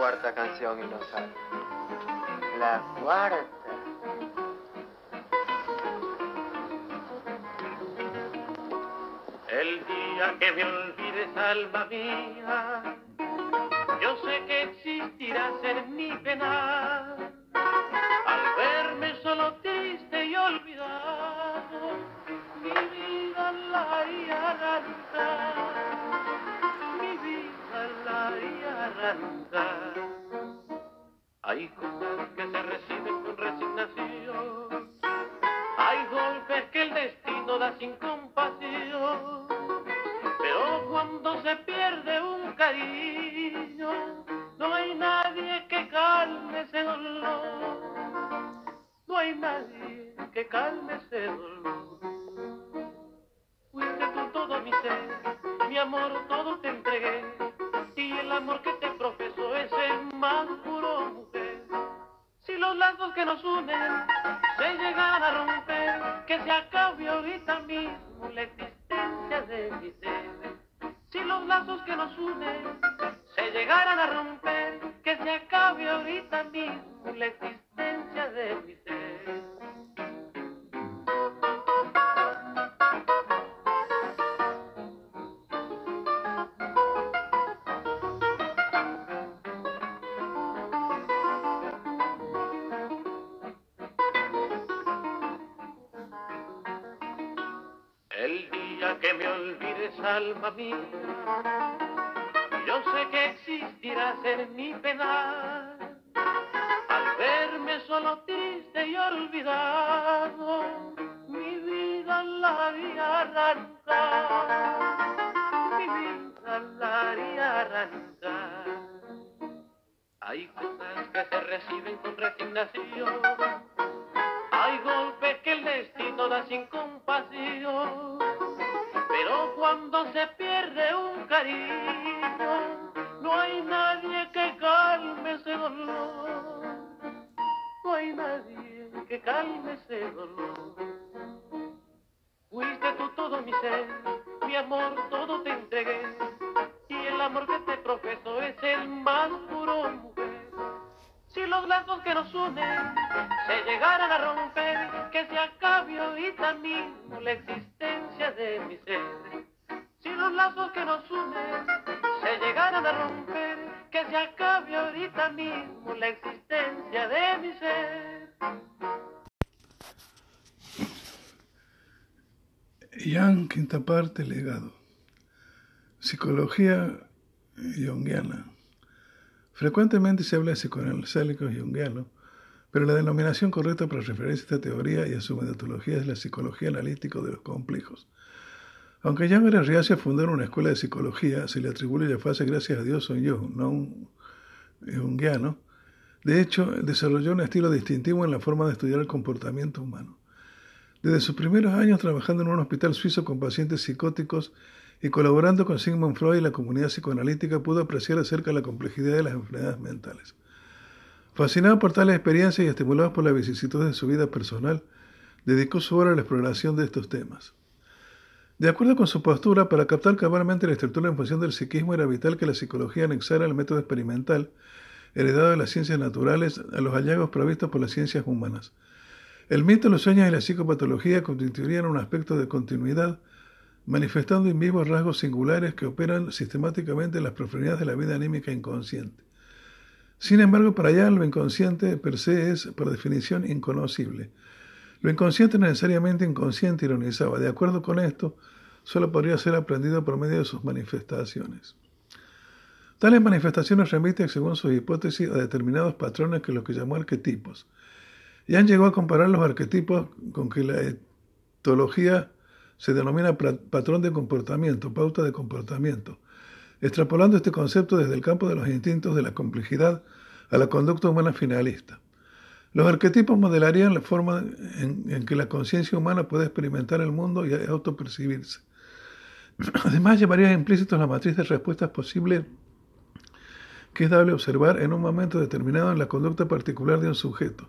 cuarta canción y no sale. La cuarta. El día que me olvides, alma mía, yo sé que existirá ser mi pena. Al verme solo triste y olvidado, mi vida la haría arrancar. Mi vida la haría arrancar. Yo sé que existirá ser mi pena. Al verme solo triste y olvidado, mi vida la haría arrancar. Mi vida la haría arrancar. Hay cosas que se reciben con resignación. Que nos unen se llegaran a romper, que se acabe ahorita mismo la existencia de mi ser. Si los lazos que nos unen se llegaran a romper, que se acabe ahorita mismo la existencia de mi ser. Jan, quinta parte, legado. Psicología junguiana. Frecuentemente se habla de psicoanalíticos junguianos, pero la denominación correcta para referirse a esta teoría y a su metodología es la psicología analítica de los complejos. Aunque Jan era reacio a fundar una escuela de psicología, se le atribuye la fase gracias a Dios soy yo, no un junguiano. De hecho, desarrolló un estilo distintivo en la forma de estudiar el comportamiento humano. Desde sus primeros años trabajando en un hospital suizo con pacientes psicóticos y colaborando con Sigmund Freud y la comunidad psicoanalítica, pudo apreciar acerca de la complejidad de las enfermedades mentales. Fascinado por tales experiencias y estimulado por la vicisitud de su vida personal, dedicó su obra a la exploración de estos temas. De acuerdo con su postura, para captar cabalmente la estructura en función del psiquismo era vital que la psicología anexara el método experimental heredado de las ciencias naturales a los hallazgos provistos por las ciencias humanas. El mito, los sueños y la psicopatología constituirían un aspecto de continuidad, manifestando en vivos rasgos singulares que operan sistemáticamente en las profundidades de la vida anímica inconsciente. Sin embargo, para allá lo inconsciente per se es, por definición, inconocible. Lo inconsciente es necesariamente inconsciente, ironizaba. De acuerdo con esto, solo podría ser aprendido por medio de sus manifestaciones. Tales manifestaciones remiten, según sus hipótesis, a determinados patrones que los que llamó arquetipos. Jan llegó a comparar los arquetipos con que la etología se denomina patrón de comportamiento, pauta de comportamiento, extrapolando este concepto desde el campo de los instintos de la complejidad a la conducta humana finalista. Los arquetipos modelarían la forma en, que la conciencia humana puede experimentar el mundo y autopercibirse. Además, llevaría implícitos la matriz de respuestas posibles que es dable observar en un momento determinado en la conducta particular de un sujeto.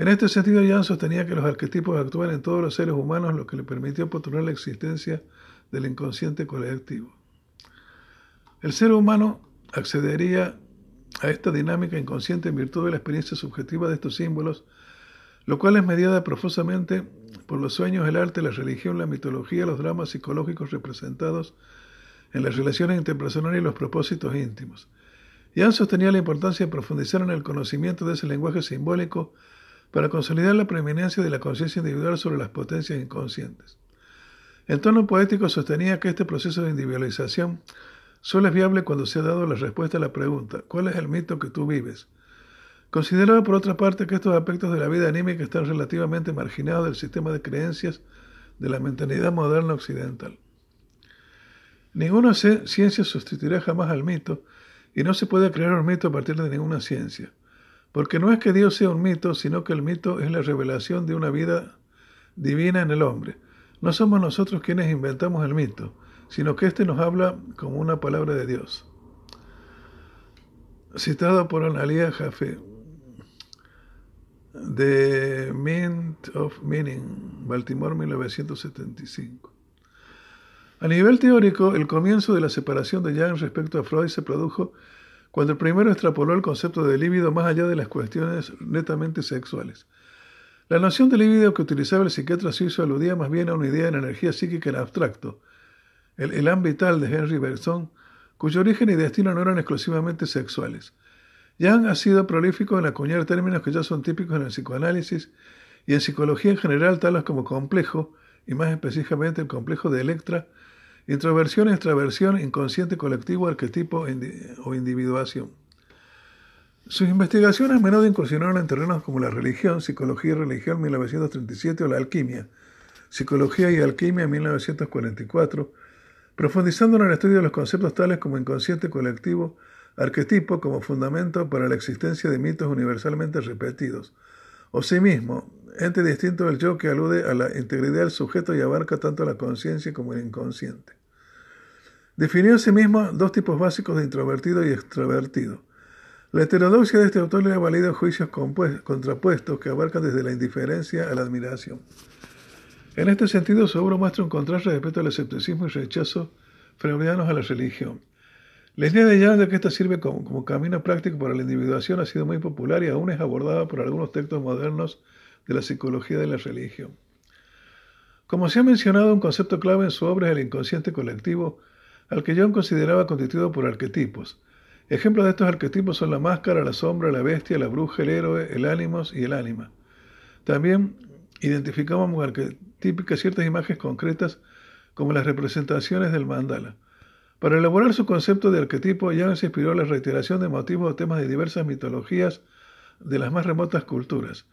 En este sentido, Jan sostenía que los arquetipos actúan en todos los seres humanos, lo que le permitió postular la existencia del inconsciente colectivo. El ser humano accedería a esta dinámica inconsciente en virtud de la experiencia subjetiva de estos símbolos, lo cual es mediada profusamente por los sueños, el arte, la religión, la mitología, los dramas psicológicos representados en las relaciones interpersonales y los propósitos íntimos. Jan sostenía la importancia de profundizar en el conocimiento de ese lenguaje simbólico para consolidar la preeminencia de la conciencia individual sobre las potencias inconscientes. En tono poético sostenía que este proceso de individualización solo es viable cuando se ha dado la respuesta a la pregunta ¿cuál es el mito que tú vives? Consideraba por otra parte que estos aspectos de la vida anímica están relativamente marginados del sistema de creencias de la mentalidad moderna occidental. Ninguna ciencia sustituirá jamás al mito y no se puede crear un mito a partir de ninguna ciencia. Porque no es que Dios sea un mito, sino que el mito es la revelación de una vida divina en el hombre. No somos nosotros quienes inventamos el mito, sino que éste nos habla como una palabra de Dios. Citado por Analia Jaffe, The Mint of Meaning, Baltimore 1975. A nivel teórico, el comienzo de la separación de Jung respecto a Freud se produjo cuando el primero extrapoló el concepto de líbido más allá de las cuestiones netamente sexuales. La noción de líbido que utilizaba el psiquiatra suizo aludía más bien a una idea de energía psíquica en abstracto, el elan vital de Henry Bergson, cuyo origen y destino no eran exclusivamente sexuales. Jung ha sido prolífico en acuñar términos que ya son típicos en el psicoanálisis y en psicología en general, tales como complejo, y más específicamente el complejo de Electra, Introversión, extraversión, inconsciente colectivo, arquetipo o individuación. Sus investigaciones a menudo incursionaron en terrenos como la religión, psicología y religión 1937 o la alquimia, psicología y alquimia 1944, profundizando en el estudio de los conceptos tales como inconsciente colectivo, arquetipo como fundamento para la existencia de mitos universalmente repetidos, o sí mismo, ente distinto del yo que alude a la integridad del sujeto y abarca tanto la conciencia como el inconsciente. Definió asimismo dos tipos básicos de introvertido y extrovertido. La heterodoxia de este autor le ha valido juicios contrapuestos que abarcan desde la indiferencia a la admiración. En este sentido, su obra muestra un contraste respecto al escepticismo y rechazo freudianos a la religión. La idea de Jan de que esta sirve como, como, camino práctico para la individuación ha sido muy popular y aún es abordada por algunos textos modernos de la psicología de la religión. Como se ha mencionado, un concepto clave en su obra es el inconsciente colectivo, al que John consideraba constituido por arquetipos. Ejemplos de estos arquetipos son la máscara, la sombra, la bestia, la bruja, el héroe, el ánimos y el ánima. También identificamos arquetípicas ciertas imágenes concretas como las representaciones del mandala. Para elaborar su concepto de arquetipo, Jan se inspiró en la reiteración de motivos o temas de diversas mitologías de las más remotas culturas.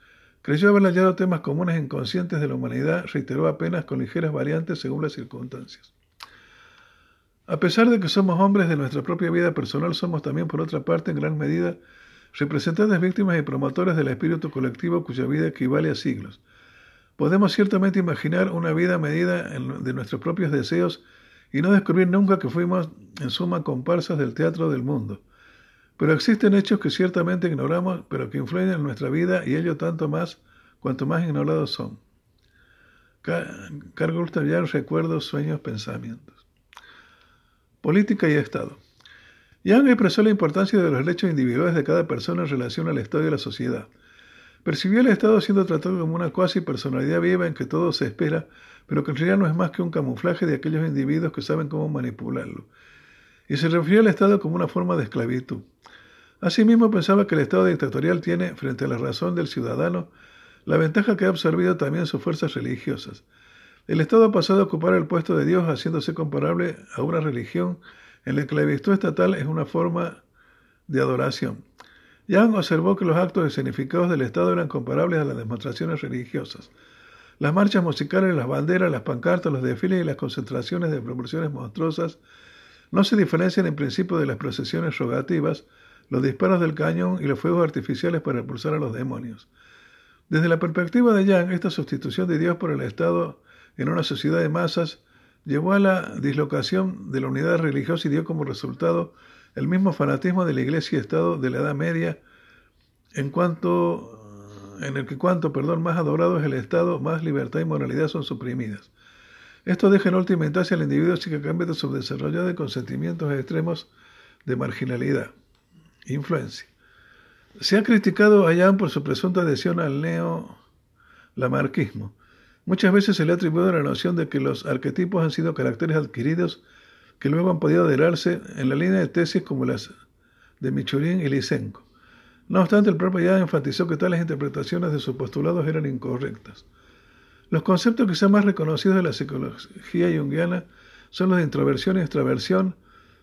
Creyó haber hallado temas comunes inconscientes de la humanidad, reiteró apenas con ligeras variantes según las circunstancias. A pesar de que somos hombres de nuestra propia vida personal, somos también, por otra parte, en gran medida, representantes víctimas y promotores del espíritu colectivo cuya vida equivale a siglos. Podemos ciertamente imaginar una vida medida de nuestros propios deseos y no descubrir nunca que fuimos, en suma, comparsas del teatro del mundo. Pero existen hechos que ciertamente ignoramos, pero que influyen en nuestra vida y ello tanto más cuanto más ignorados son. Carl Gustav Recuerdos, Sueños, Pensamientos. Política y Estado. Young expresó la importancia de los derechos individuales de cada persona en relación al Estado y la sociedad. Percibió el Estado siendo tratado como una cuasi personalidad viva en que todo se espera, pero que en realidad no es más que un camuflaje de aquellos individuos que saben cómo manipularlo. Y se refirió al Estado como una forma de esclavitud. Asimismo, pensaba que el Estado dictatorial tiene, frente a la razón del ciudadano, la ventaja que ha absorbido también sus fuerzas religiosas. El Estado pasado a ocupar el puesto de Dios, haciéndose comparable a una religión en la que la virtud estatal es una forma de adoración. Young observó que los actos escenificados del Estado eran comparables a las demostraciones religiosas. Las marchas musicales, las banderas, las pancartas, los desfiles y las concentraciones de proporciones monstruosas no se diferencian en principio de las procesiones rogativas, los disparos del cañón y los fuegos artificiales para expulsar a los demonios. Desde la perspectiva de Yang, esta sustitución de Dios por el Estado en una sociedad de masas llevó a la dislocación de la unidad religiosa y dio como resultado el mismo fanatismo de la Iglesia y Estado de la Edad Media, en cuanto en el que cuanto perdón más adorado es el Estado, más libertad y moralidad son suprimidas. Esto deja en última instancia al individuo psíquicamente subdesarrollado y con sentimientos extremos de marginalidad Influencia. Se ha criticado a Jan por su presunta adhesión al neo-lamarquismo. Muchas veces se le ha atribuido la noción de que los arquetipos han sido caracteres adquiridos que luego han podido adherarse en la línea de tesis como las de Michurin y Lysenko. No obstante, el propio Jan enfatizó que tales interpretaciones de sus postulados eran incorrectas. Los conceptos quizá más reconocidos de la psicología junguiana son los de introversión y extraversión,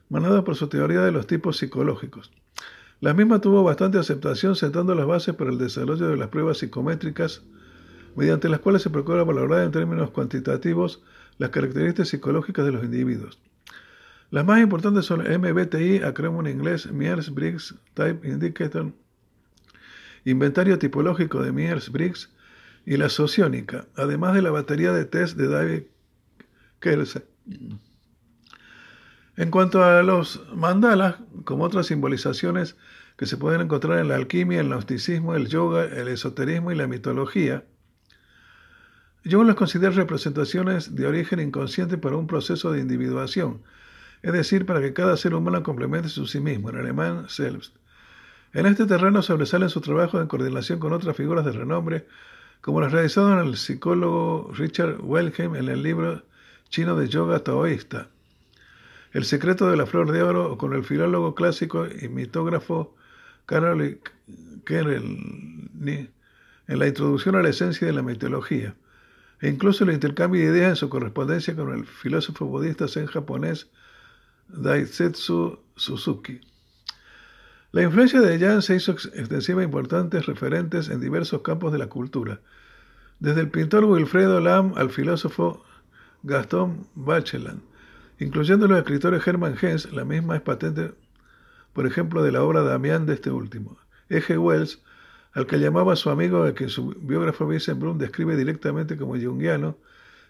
manados por su teoría de los tipos psicológicos. La misma tuvo bastante aceptación sentando las bases para el desarrollo de las pruebas psicométricas, mediante las cuales se procura valorar en términos cuantitativos las características psicológicas de los individuos. Las más importantes son MBTI, acrónimo en inglés Myers-Briggs Type Indicator, inventario tipológico de Myers-Briggs y la sociónica, además de la batería de test de David Kersey. En cuanto a los mandalas, como otras simbolizaciones que se pueden encontrar en la alquimia, el gnosticismo, el yoga, el esoterismo y la mitología, yo los considero representaciones de origen inconsciente para un proceso de individuación, es decir, para que cada ser humano complemente su sí mismo, en alemán selbst. En este terreno sobresalen su trabajo en coordinación con otras figuras de renombre, como las realizadas en el psicólogo Richard Wellheim en el libro chino de yoga taoísta, El secreto de la flor de oro, o con el filólogo clásico y mitógrafo Karol Kerelny en la introducción a la esencia de la mitología, e incluso el intercambio de ideas en su correspondencia con el filósofo budista zen japonés Daisetsu Suzuki. La influencia de Jan se hizo extensiva e importantes referentes en diversos campos de la cultura, desde el pintor Wilfredo Lam al filósofo Gaston Bachelard, incluyendo los escritores Hermann Hens, la misma es patente, por ejemplo, de la obra Damián de este último. Eje Wells, al que llamaba su amigo, al que su biógrafo Brun describe directamente como jungiano,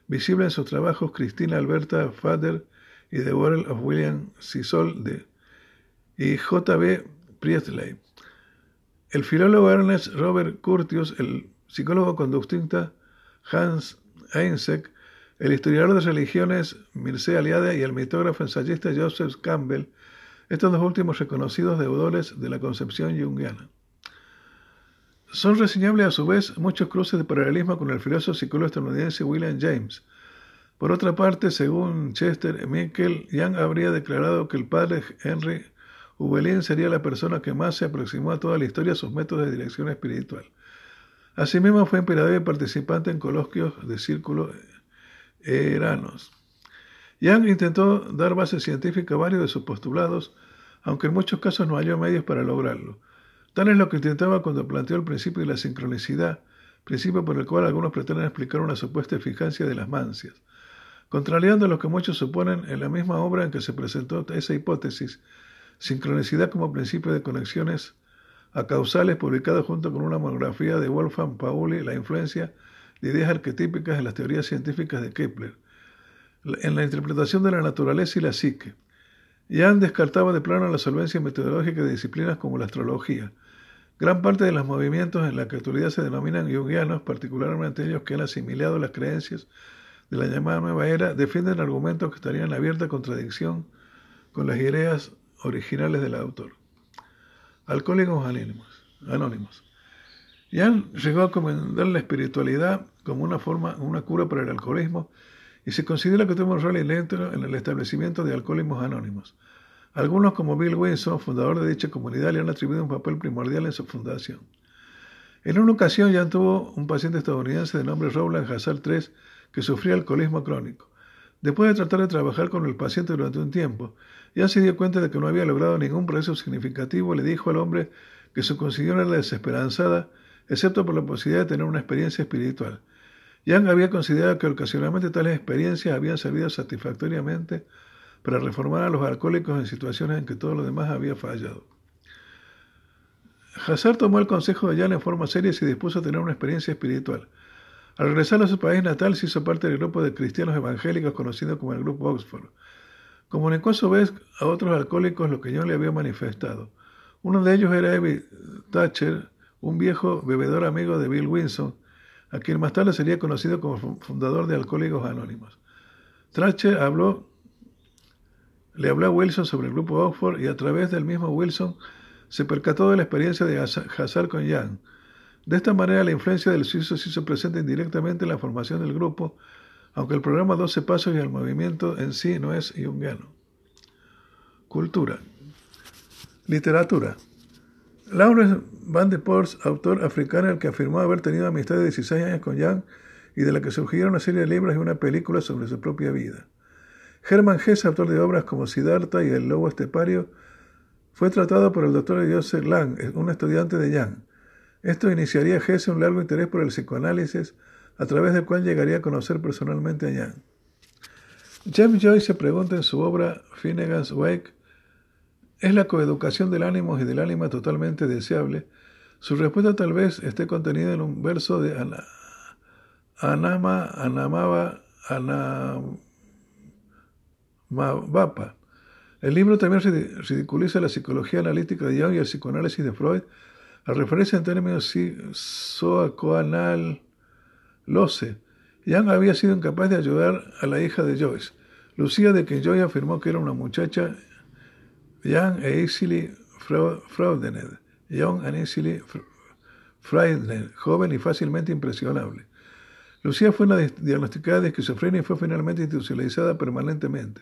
visible en sus trabajos Cristina Alberta Fader y The World of William Sisol de, y J.B. Priestley. El filólogo Ernest Robert Curtius, el psicólogo conductista Hans Einzek, el historiador de religiones Mircea Eliade y el mitógrafo ensayista Joseph Campbell, estos dos últimos reconocidos deudores de la concepción junguiana. Son reseñables a su vez muchos cruces de paralelismo con el filósofo psicólogo estadounidense William James, por otra parte, según Chester Michael, Young habría declarado que el padre Henry Hubelin sería la persona que más se aproximó a toda la historia a sus métodos de dirección espiritual. Asimismo, fue emperador y participante en coloquios de círculo eranos. Young intentó dar base científica a varios de sus postulados, aunque en muchos casos no halló medios para lograrlo. Tal es lo que intentaba cuando planteó el principio de la sincronicidad, principio por el cual algunos pretenden explicar una supuesta eficacia de las mancias. Contrariando lo que muchos suponen en la misma obra en que se presentó esa hipótesis, sincronicidad como principio de conexiones a causales, publicado junto con una monografía de Wolfgang Pauli, la influencia de ideas arquetípicas en las teorías científicas de Kepler, en la interpretación de la naturaleza y la psique. Jan descartaba de plano la solvencia metodológica de disciplinas como la astrología. Gran parte de los movimientos en la que actualidad se denominan jungianos, particularmente aquellos que han asimilado las creencias de la llamada nueva era defienden argumentos que estarían en abierta contradicción con las ideas originales del autor. Alcohólicos anónimos. anónimos. Jan llegó a recomendar la espiritualidad como una forma, una cura para el alcoholismo y se considera que tuvo un rol lento en el establecimiento de alcohólicos anónimos. Algunos, como Bill Wilson, fundador de dicha comunidad, le han atribuido un papel primordial en su fundación. En una ocasión, Jan tuvo un paciente estadounidense de nombre Rowland Hazard III que sufría alcoholismo crónico. Después de tratar de trabajar con el paciente durante un tiempo, ya se dio cuenta de que no había logrado ningún progreso significativo le dijo al hombre que su condición era desesperanzada, excepto por la posibilidad de tener una experiencia espiritual. Yang había considerado que ocasionalmente tales experiencias habían servido satisfactoriamente para reformar a los alcohólicos en situaciones en que todo lo demás había fallado. Hazard tomó el consejo de Jan en forma seria y se dispuso a tener una experiencia espiritual. Al regresar a su país natal, se hizo parte del grupo de cristianos evangélicos conocido como el Grupo Oxford. Comunicó a su vez a otros alcohólicos lo que John le había manifestado. Uno de ellos era Evie Thatcher, un viejo bebedor amigo de Bill Wilson, a quien más tarde sería conocido como fundador de Alcohólicos Anónimos. Thatcher habló, le habló a Wilson sobre el Grupo Oxford y a través del mismo Wilson se percató de la experiencia de Hazard con Jan. De esta manera, la influencia del suizo se hizo presente indirectamente en la formación del grupo, aunque el programa 12 Pasos y el movimiento en sí no es jungiano. Cultura. Literatura. Lawrence Van de Pors, autor africano el que afirmó haber tenido amistad de 16 años con Jan y de la que surgieron una serie de libros y una película sobre su propia vida. Hermann Hesse, autor de obras como Siddhartha y El Lobo Estepario, fue tratado por el doctor Joseph Lang, un estudiante de Jan. Esto iniciaría a Hesse un largo interés por el psicoanálisis, a través del cual llegaría a conocer personalmente a Jan. James Joyce se pregunta en su obra Finnegan's Wake ¿Es la coeducación del ánimo y del ánima totalmente deseable? Su respuesta tal vez esté contenida en un verso de Anama, Anamaba, Anamabapa. El libro también ridiculiza la psicología analítica de Jung y el psicoanálisis de Freud, al referirse en términos lose. Young había sido incapaz de ayudar a la hija de Joyce, Lucía, de quien Joyce afirmó que era una muchacha Young e easily fraudened. Young and easily frightened, joven y fácilmente impresionable. Lucía fue diagnosticada de esquizofrenia y fue finalmente institucionalizada permanentemente.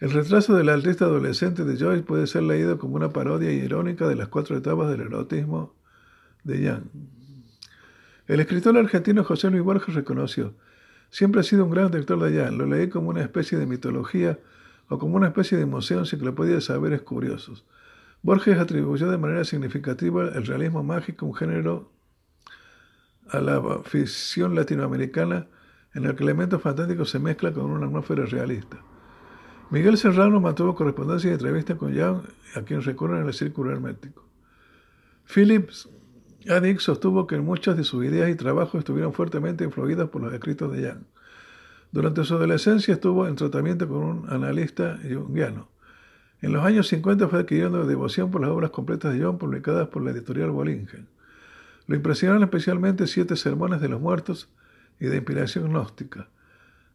El retraso del artista adolescente de Joyce puede ser leído como una parodia irónica de las cuatro etapas del erotismo de Young. El escritor argentino José Luis Borges reconoció, siempre ha sido un gran lector de Young, lo leí como una especie de mitología o como una especie de museo enciclopedia de saberes curiosos. Borges atribuyó de manera significativa el realismo mágico, un género a la ficción latinoamericana en el que elementos fantásticos se mezclan con una atmósfera realista. Miguel Serrano mantuvo correspondencia y entrevista con Young, a quien recurren en el círculo hermético. Phillips Adick sostuvo que muchas de sus ideas y trabajos estuvieron fuertemente influidas por los escritos de Young. Durante su adolescencia estuvo en tratamiento con un analista junguiano. En los años 50 fue adquiriendo devoción por las obras completas de Jung publicadas por la editorial Bollingen. Lo impresionaron especialmente siete sermones de los muertos y de inspiración gnóstica.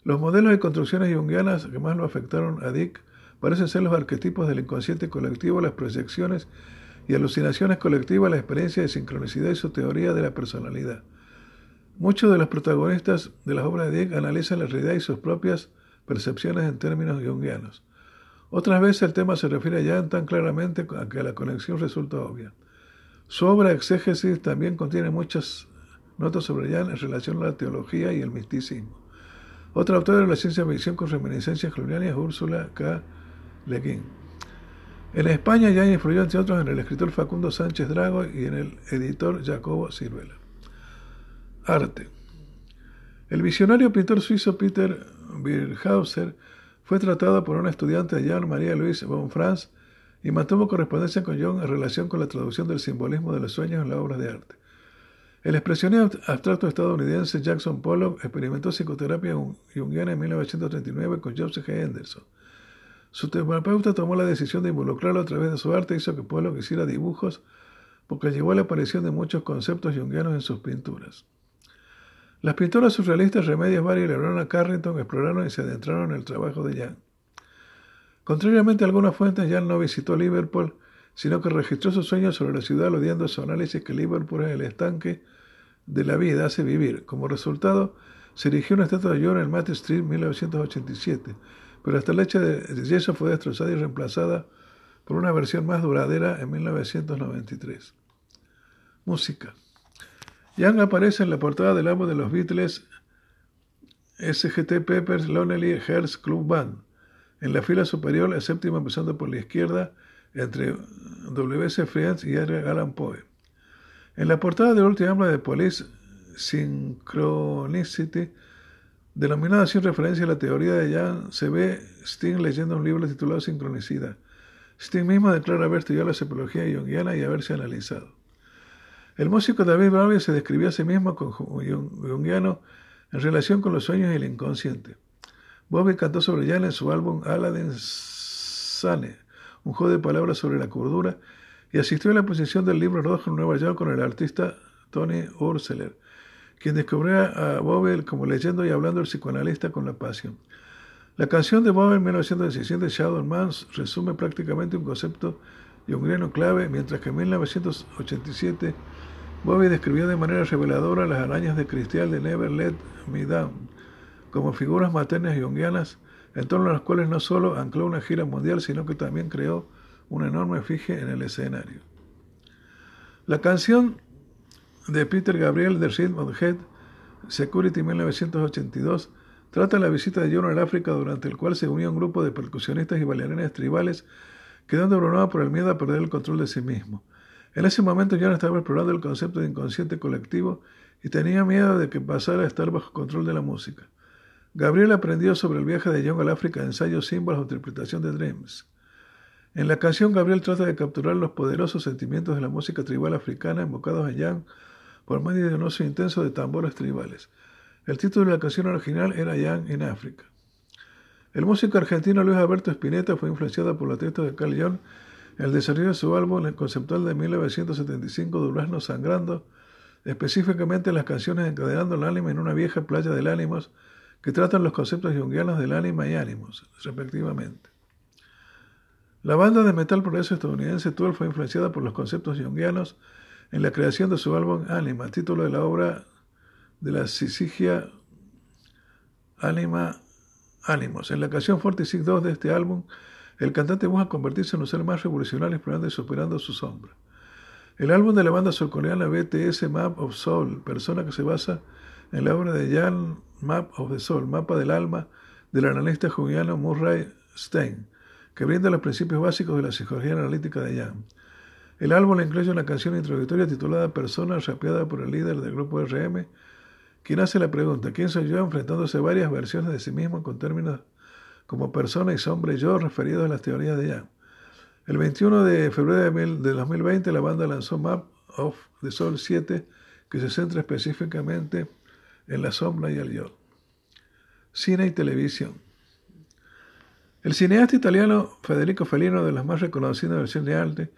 Los modelos y construcciones junguianas que más lo afectaron a Dick parecen ser los arquetipos del inconsciente colectivo, las proyecciones y alucinaciones colectivas, la experiencia de sincronicidad y su teoría de la personalidad. Muchos de los protagonistas de las obras de Dick analizan la realidad y sus propias percepciones en términos jungianos. Otras veces el tema se refiere ya tan claramente a que la conexión resulta obvia. Su obra Exégesis también contiene muchas notas sobre Jan en relación a la teología y el misticismo. Otra autora de la ciencia ficción con reminiscencias coloniales es Úrsula K. Le Guin. En España, Jan influyó entre otros en el escritor Facundo Sánchez Drago y en el editor Jacobo Ciruela. Arte. El visionario pintor suizo Peter Birkhauser fue tratado por un estudiante de Jean María Luis von Franz y mantuvo correspondencia con Jung en relación con la traducción del simbolismo de los sueños en la obra de arte. El expresionista abstracto estadounidense Jackson Pollock experimentó psicoterapia junguiana en 1939 con Joseph G. Henderson. Su terapeuta tomó la decisión de involucrarlo a través de su arte e hizo que Pollock hiciera dibujos porque llevó a la aparición de muchos conceptos junguianos en sus pinturas. Las pintoras surrealistas Remedios Barry y Leonora Carrington exploraron y se adentraron en el trabajo de Jan. Contrariamente a algunas fuentes, Jan no visitó Liverpool, sino que registró sus sueños sobre la ciudad, aludiendo a su análisis que Liverpool es el estanque de la vida, hace vivir. Como resultado, se erigió una estatua de John en Matt Street en 1987, pero hasta la leche de yeso fue destrozada y reemplazada por una versión más duradera en 1993. Música. Young aparece en la portada del álbum de los Beatles SGT Peppers Lonely Hearts Club Band. En la fila superior, la séptima empezando por la izquierda, entre W.C. Friends y Edgar Allan Poe. En la portada del último álbum de Police Synchronicity, denominada sin referencia a la teoría de Young, se ve Sting leyendo un libro titulado Sincronicidad. Sting mismo declara haber estudiado la psicología junguiana y haberse analizado. El músico David Bowie se describió a sí mismo como jungiano en relación con los sueños y el inconsciente. Bowie cantó sobre Jan en su álbum Aladdin Sane, un juego de palabras sobre la cordura, y asistió a la exposición del libro rojo en Nueva York con el artista Tony Urseler, quien descubrió a Bowie como leyendo y hablando el psicoanalista con la pasión. La canción de en 1917, Shadow Man, resume prácticamente un concepto junguiano clave, mientras que en 1987 Bobby describió de manera reveladora las arañas de cristal de Never Let Me Down como figuras maternas y junguianas en torno a las cuales no solo ancló una gira mundial, sino que también creó una enorme efigie en el escenario. La canción de Peter Gabriel de of Head, Security 1982, trata la visita de John al África durante el cual se unió un grupo de percusionistas y bailarines tribales quedando abrumado por el miedo a perder el control de sí mismo. En ese momento John estaba explorando el concepto de inconsciente colectivo y tenía miedo de que pasara a estar bajo control de la música. Gabriel aprendió sobre el viaje de John al África, ensayos, símbolos o interpretación de Dreams. En la canción, Gabriel trata de capturar los poderosos sentimientos de la música tribal africana invocados a Jan por medio de un uso intenso de tambores tribales. El título de la canción original era Jan in África. El músico argentino Luis Alberto Spinetta fue influenciado por la textos de Carl Jung en el desarrollo de su álbum conceptual de 1975, Durazno Sangrando, específicamente las canciones encadenando el ánima en una vieja playa del ánimos, que tratan los conceptos junguianos del ánima y ánimos, respectivamente. La banda de metal progreso estadounidense Tool fue influenciada por los conceptos junguianos en la creación de su álbum Anima, título de la obra de la Sisigia Anima Ánimos. En la canción 46.2 de este álbum, el cantante busca convertirse en un ser más revolucionario explorando y superando su sombra. El álbum de la banda surcoreana BTS Map of Soul, persona que se basa en la obra de Jan Map of the Soul, Mapa del Alma, del analista junguiano Murray Stein, que brinda los principios básicos de la psicología analítica de Jan. El álbum incluye una canción introductoria titulada Persona, rapeada por el líder del grupo RM, quien hace la pregunta, ¿quién soy yo? enfrentándose a varias versiones de sí mismo con términos como persona y sombra yo referidos a las teorías de Jan. El 21 de febrero de 2020 la banda lanzó Map of the Soul 7, que se centra específicamente en la sombra y el yo. Cine y televisión. El cineasta italiano Federico Fellino, de los más reconocidos del cine de arte,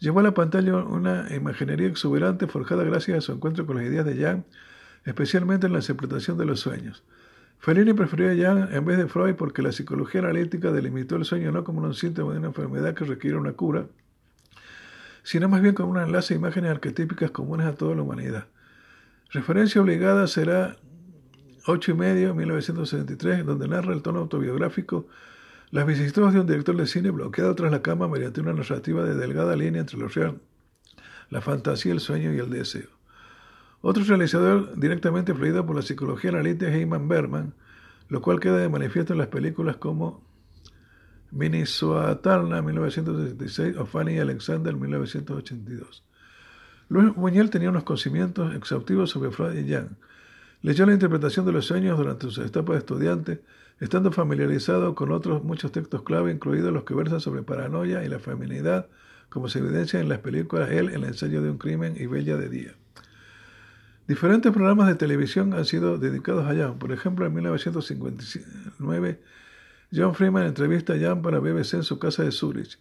llevó a la pantalla una imaginería exuberante forjada gracias a su encuentro con las ideas de Jan, especialmente en la interpretación de los sueños. Fellini prefirió a Jan en vez de Freud porque la psicología analítica delimitó el sueño no como un síntoma de una enfermedad que requiere una cura, sino más bien como un enlace de imágenes arquetípicas comunes a toda la humanidad. Referencia obligada será 8 y medio, 1973, donde narra el tono autobiográfico las vicisitudes de un director de cine bloqueado tras la cama mediante una narrativa de delgada línea entre lo real, la fantasía, el sueño y el deseo. Otro realizador directamente influido por la psicología analítica Heyman Berman, lo cual queda de manifiesto en las películas como Minnesota 1976 o Fanny Alexander 1982. Luis Buñuel tenía unos conocimientos exhaustivos sobre Freud y Jung. Leyó la interpretación de los sueños durante su etapa de estudiante, estando familiarizado con otros muchos textos clave, incluidos los que versan sobre paranoia y la feminidad, como se evidencia en las películas Él, El ensayo de un crimen y Bella de Día. Diferentes programas de televisión han sido dedicados a Jan. Por ejemplo, en 1959, John Freeman entrevista a Jan para BBC en su casa de Zurich.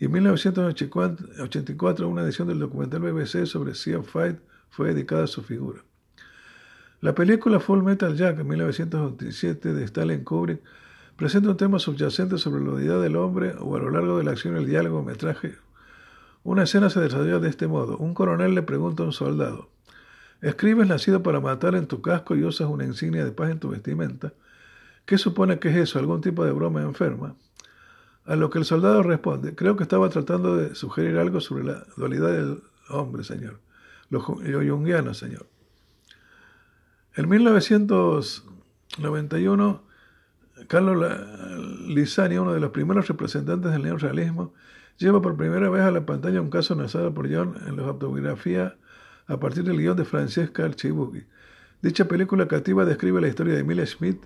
Y en 1984 una edición del documental BBC sobre Sea of Fight fue dedicada a su figura. La película Full Metal Jack en 1987 de Stalin Kubrick presenta un tema subyacente sobre la unidad del hombre o a lo largo de la acción el diálogo metraje. Una escena se desarrolla de este modo. Un coronel le pregunta a un soldado, ¿escribes nacido para matar en tu casco y usas una insignia de paz en tu vestimenta? ¿Qué supone que es eso? ¿Algún tipo de broma enferma? A lo que el soldado responde, creo que estaba tratando de sugerir algo sobre la dualidad del hombre, señor. Lo, junguiano, señor. En 1991, Carlos Lizani, uno de los primeros representantes del neorrealismo, lleva por primera vez a la pantalla un caso narrado por John en la autobiografía a partir del guion de Francesca Archibugi. Dicha película cativa describe la historia de Emilia Schmidt,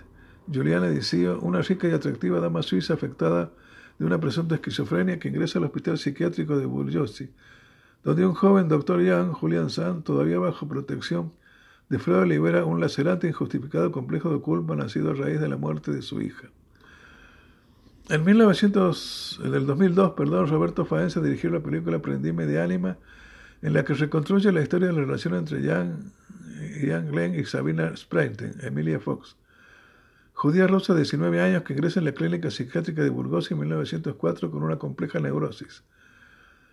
Juliana Dicio, una rica y atractiva dama suiza afectada de una presunta esquizofrenia que ingresa al hospital psiquiátrico de Burjosi, donde un joven doctor Jan, Julian Sand, todavía bajo protección de Freud, libera un lacerante injustificado complejo de culpa nacido a raíz de la muerte de su hija. En, 1900, en el 2002, perdón, Roberto Faenza dirigió la película Prendime de Ánima, en la que reconstruye la historia de la relación entre Jan, Jan Glenn y Sabina Spreinten, Emilia Fox judía rusa de 19 años que ingresa en la clínica psiquiátrica de Burgos en 1904 con una compleja neurosis.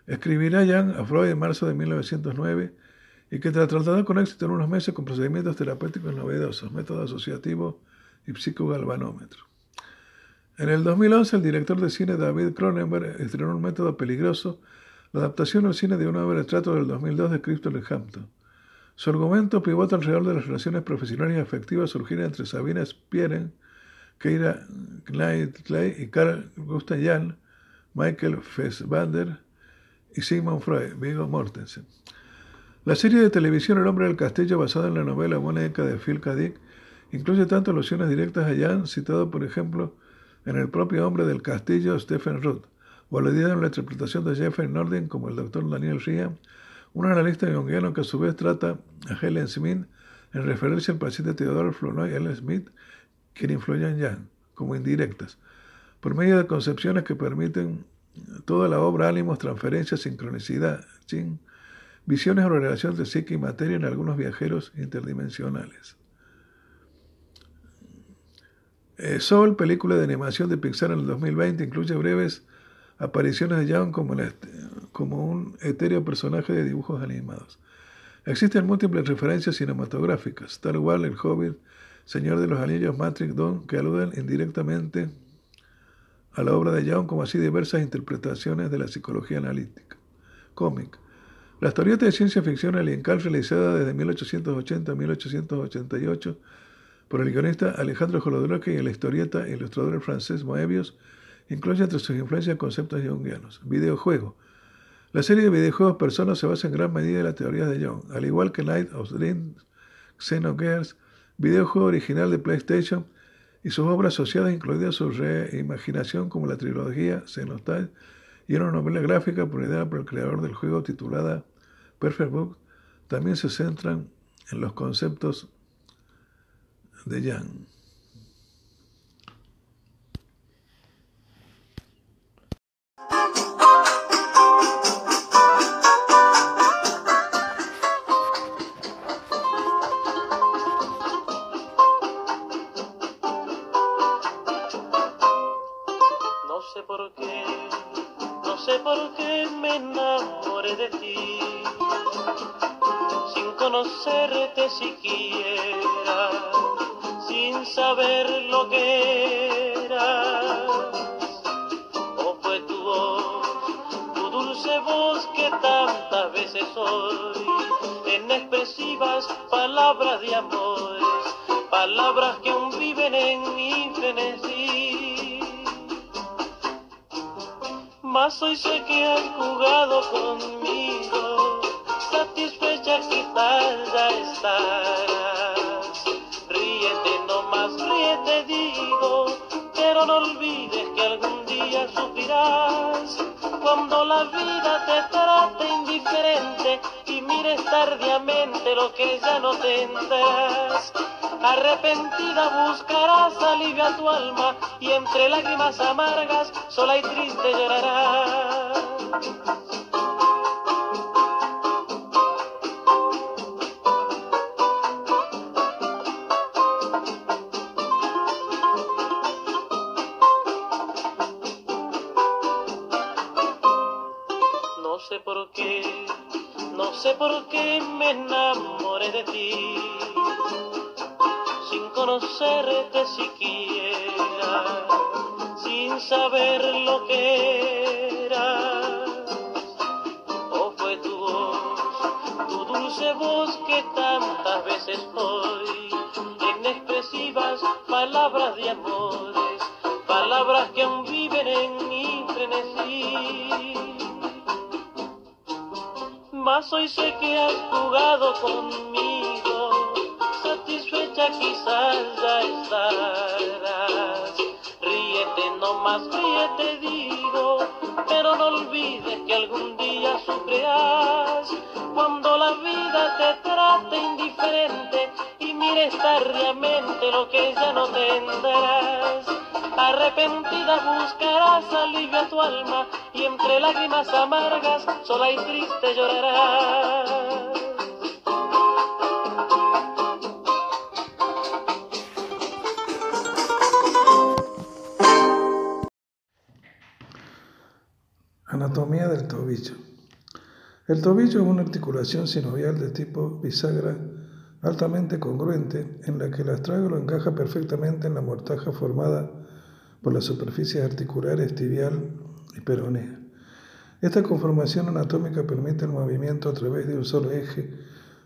Escribirá Jan a Freud en marzo de 1909 y que tratará con éxito en unos meses con procedimientos terapéuticos novedosos, método asociativo y psicogalvanómetro. En el 2011, el director de cine David Cronenberg estrenó un método peligroso, la adaptación al cine de una obra de teatro del 2002 de Christopher Hampton. Su argumento pivota alrededor de las relaciones profesionales y afectivas surgidas entre Sabina Spieren, Keira Knightley y Carl Gustav Jan, Michael Fassbander y Sigmund Freud, Viggo Mortensen. La serie de televisión El hombre del castillo, basada en la novela Mónica de Phil K. Incluye tanto alusiones directas a Jan, citado por ejemplo en El propio hombre del castillo, Stephen Root, o aludido en la interpretación de Jeffrey Norden como el doctor Daniel Ria, un analista junguiano que a su vez trata a Helen Smith en referencia al paciente Theodore Flournoy L. Smith, quien influye en Jan, como indirectas, por medio de concepciones que permiten toda la obra ánimos, transferencia, sincronicidad, visiones o relaciones de psique y materia en algunos viajeros interdimensionales. Eh, Soul, película de animación de Pixar en el 2020, incluye breves apariciones de Young como, un etéreo personaje de dibujos animados. Existen múltiples referencias cinematográficas, tal cual El Hobbit, Señor de los Anillos, Matrix, Don, que aluden indirectamente a la obra de Young, como así diversas interpretaciones de la psicología analítica. Cómic. La historieta de ciencia ficción aliencal realizada desde 1880 a 1888 por el guionista Alejandro Jodorowsky y la historieta e ilustrador francés Moebius, incluye entre sus influencias conceptos jungianos. Videojuego. La serie de videojuegos Persona se basa en gran medida en las teorías de Jung, al igual que Night of Dreams, Xenogears, videojuego original de PlayStation, y sus obras asociadas, incluidas su reimaginación como la trilogía Xenostal y una novela gráfica publicada por el creador del juego titulada Perfect Book, también se centran en los conceptos de Jan. Conocerte siquiera sin saber lo que eras. O fue tu voz, tu dulce voz que tantas veces hoy, en expresivas palabras de amor, palabras que aún viven en mi frenesí. Mas hoy sé que has jugado conmigo, satisfecha quizás ya estarás ríete no más, ríete digo, pero no olvides que algún día sufrirás cuando la vida te trate indiferente y mires tardíamente lo que ya no tendrás. Arrepentida buscarás alivio a tu alma y entre lágrimas amargas sola y triste llorarás. Por qué me enamoré de ti, sin conocerte siquiera, sin saber lo que eras. O fue tu voz, tu dulce voz que tantas veces hoy, Mas hoy sé que has jugado conmigo, satisfecha quizás ya estarás. Ríete no más, ríete digo, pero no olvides que algún día sufrirás cuando la vida te trate indiferente y mires tardíamente lo que ya no tendrás. Arrepentida buscarás alivio a tu alma y entre lágrimas amargas sola y triste llorarás. Anatomía del tobillo. El tobillo es una articulación sinovial de tipo bisagra altamente congruente en la que el astrágalo encaja perfectamente en la mortaja formada por las superficies articulares tibial y peronea. Esta conformación anatómica permite el movimiento a través de un solo eje,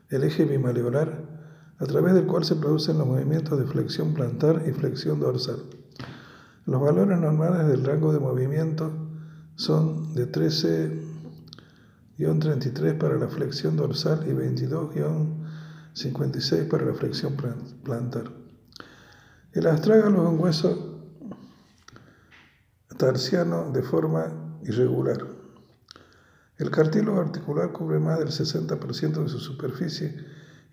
el eje bimaleolar, a través del cual se producen los movimientos de flexión plantar y flexión dorsal. Los valores normales del rango de movimiento son de 13-33 para la flexión dorsal y 22-56 para la flexión plantar. El astrágalo es un hueso tarsiano de forma irregular. El cartílago articular cubre más del 60% de su superficie